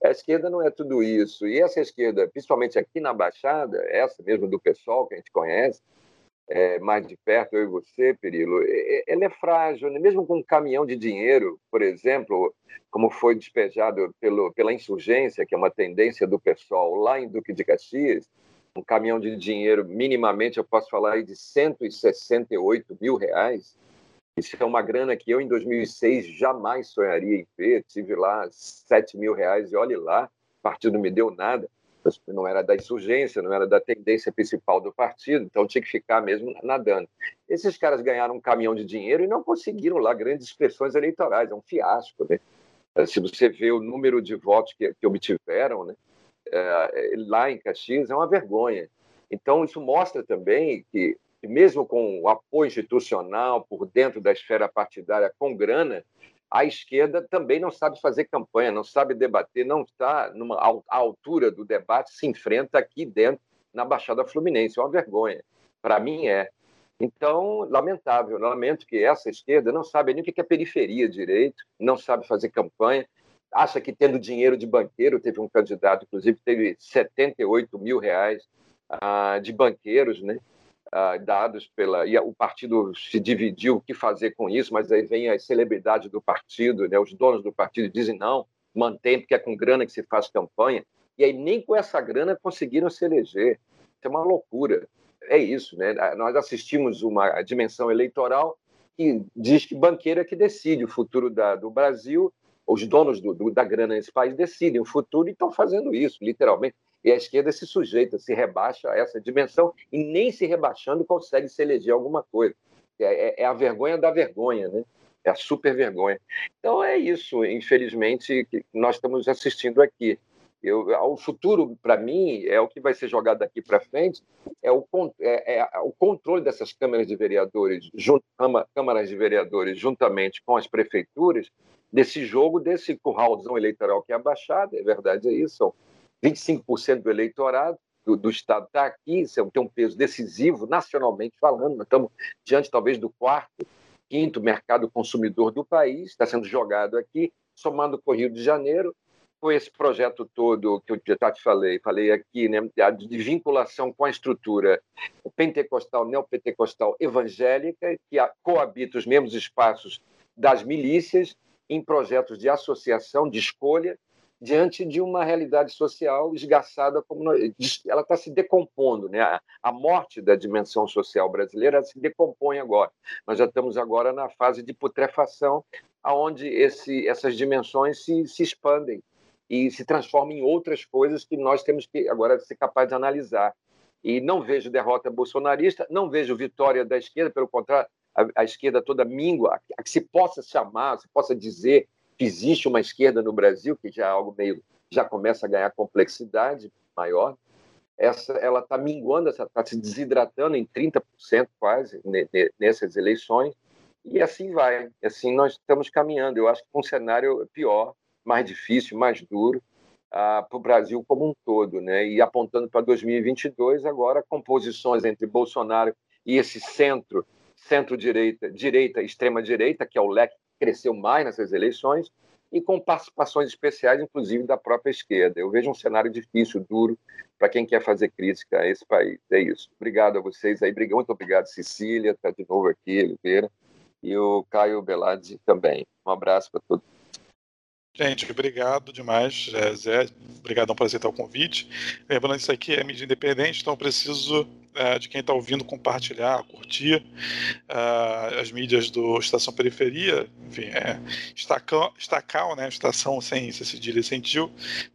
S5: a esquerda não é tudo isso. E essa esquerda, principalmente aqui na Baixada, essa mesmo do pessoal que a gente conhece, é, mais de perto, eu e você, Perilo, ela é frágil, né? mesmo com um caminhão de dinheiro, por exemplo, como foi despejado pelo, pela insurgência, que é uma tendência do pessoal lá em Duque de Caxias, um caminhão de dinheiro, minimamente, eu posso falar aí de 168 mil reais. Isso é uma grana que eu, em 2006, jamais sonharia em ver. Tive lá 7 mil reais e olhe lá, o partido não me deu nada não era da insurgência, não era da tendência principal do partido, então tinha que ficar mesmo nadando. Esses caras ganharam um caminhão de dinheiro e não conseguiram lá grandes expressões eleitorais, é um fiasco. Né? Eh, se você vê o número de votos que, que obtiveram né, é, lá em Caxias, é uma vergonha. Então, isso mostra também que, mesmo com o apoio institucional por dentro da esfera partidária com grana, a esquerda também não sabe fazer campanha, não sabe debater, não está numa à altura do debate, se enfrenta aqui dentro na Baixada Fluminense. É uma vergonha. Para mim é. Então, lamentável, lamento que essa esquerda não sabe nem o que é periferia direito, não sabe fazer campanha. acha que tendo dinheiro de banqueiro, teve um candidato, inclusive, teve 78 mil reais ah, de banqueiros, né? Ah, dados pela. E o partido se dividiu o que fazer com isso, mas aí vem as celebridades do partido, né? os donos do partido dizem não, mantém, porque é com grana que se faz campanha. E aí nem com essa grana conseguiram se eleger. Isso é uma loucura. É isso, né? Nós assistimos uma dimensão eleitoral que diz que banqueiro é que decide o futuro da, do Brasil, os donos do, do, da grana nesse país decidem o futuro e estão fazendo isso, literalmente. E a esquerda se sujeita, se rebaixa a essa dimensão e nem se rebaixando consegue se eleger alguma coisa. É, é, é a vergonha da vergonha, né? É a super vergonha. Então é isso, infelizmente, que nós estamos assistindo aqui. Eu, o futuro, para mim, é o que vai ser jogado daqui para frente, é o, é, é o controle dessas câmaras de vereadores, junto, câmaras de vereadores, juntamente com as prefeituras, desse jogo, desse curralzão eleitoral que é abaixado, é verdade, é isso, são 25% do eleitorado do, do Estado está aqui, isso é tem um peso decisivo, nacionalmente falando, nós estamos diante talvez do quarto, quinto mercado consumidor do país, está sendo jogado aqui, somando com o Rio de Janeiro, com esse projeto todo que eu já te falei, falei aqui, né, de vinculação com a estrutura pentecostal, neopentecostal evangélica, que coabita os mesmos espaços das milícias em projetos de associação, de escolha, diante de uma realidade social esgaçada como ela está se decompondo, né? A morte da dimensão social brasileira se decompõe agora. Nós já estamos agora na fase de putrefação, aonde esse, essas dimensões se, se expandem e se transforma em outras coisas que nós temos que agora ser capazes de analisar. E não vejo derrota bolsonarista, não vejo vitória da esquerda, pelo contrário, a, a esquerda toda míngua, a, que se possa chamar, se possa dizer que existe uma esquerda no Brasil, que já é algo meio já começa a ganhar complexidade maior. Essa, ela está minguando, está se desidratando em 30% quase nessas eleições, e assim vai. Assim nós estamos caminhando. Eu acho que um cenário pior mais difícil, mais duro ah, para o Brasil como um todo, né? E apontando para 2022 agora composições entre Bolsonaro e esse centro, centro-direita, direita, extrema-direita, que é o leque que cresceu mais nessas eleições, e com participações especiais, inclusive da própria esquerda. Eu vejo um cenário difícil, duro, para quem quer fazer crítica a esse país. É isso. Obrigado a vocês aí. Muito obrigado, Cecília, está de novo aqui, Oliveira, e o Caio Beladi também. Um abraço para todos.
S1: Gente, obrigado demais, Zé. Obrigadão por aceitar o convite. Lembrando que isso aqui é mídia independente, então eu preciso é, de quem está ouvindo compartilhar, curtir uh, as mídias do Estação Periferia, enfim, é estacal, né? Estação sem cedilha sem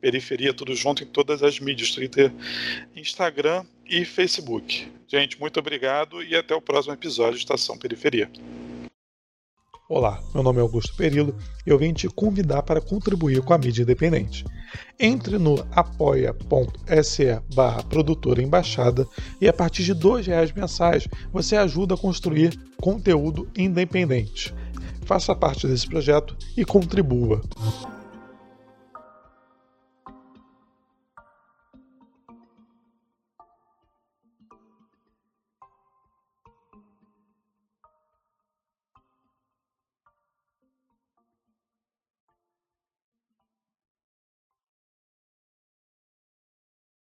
S1: periferia, tudo junto em todas as mídias, Twitter, Instagram e Facebook. Gente, muito obrigado e até o próximo episódio de Estação Periferia.
S6: Olá, meu nome é Augusto Perillo e eu vim te convidar para contribuir com a mídia independente. Entre no apoia.se barra produtora embaixada e a partir de R$ reais mensais você ajuda a construir conteúdo independente. Faça parte desse projeto e contribua.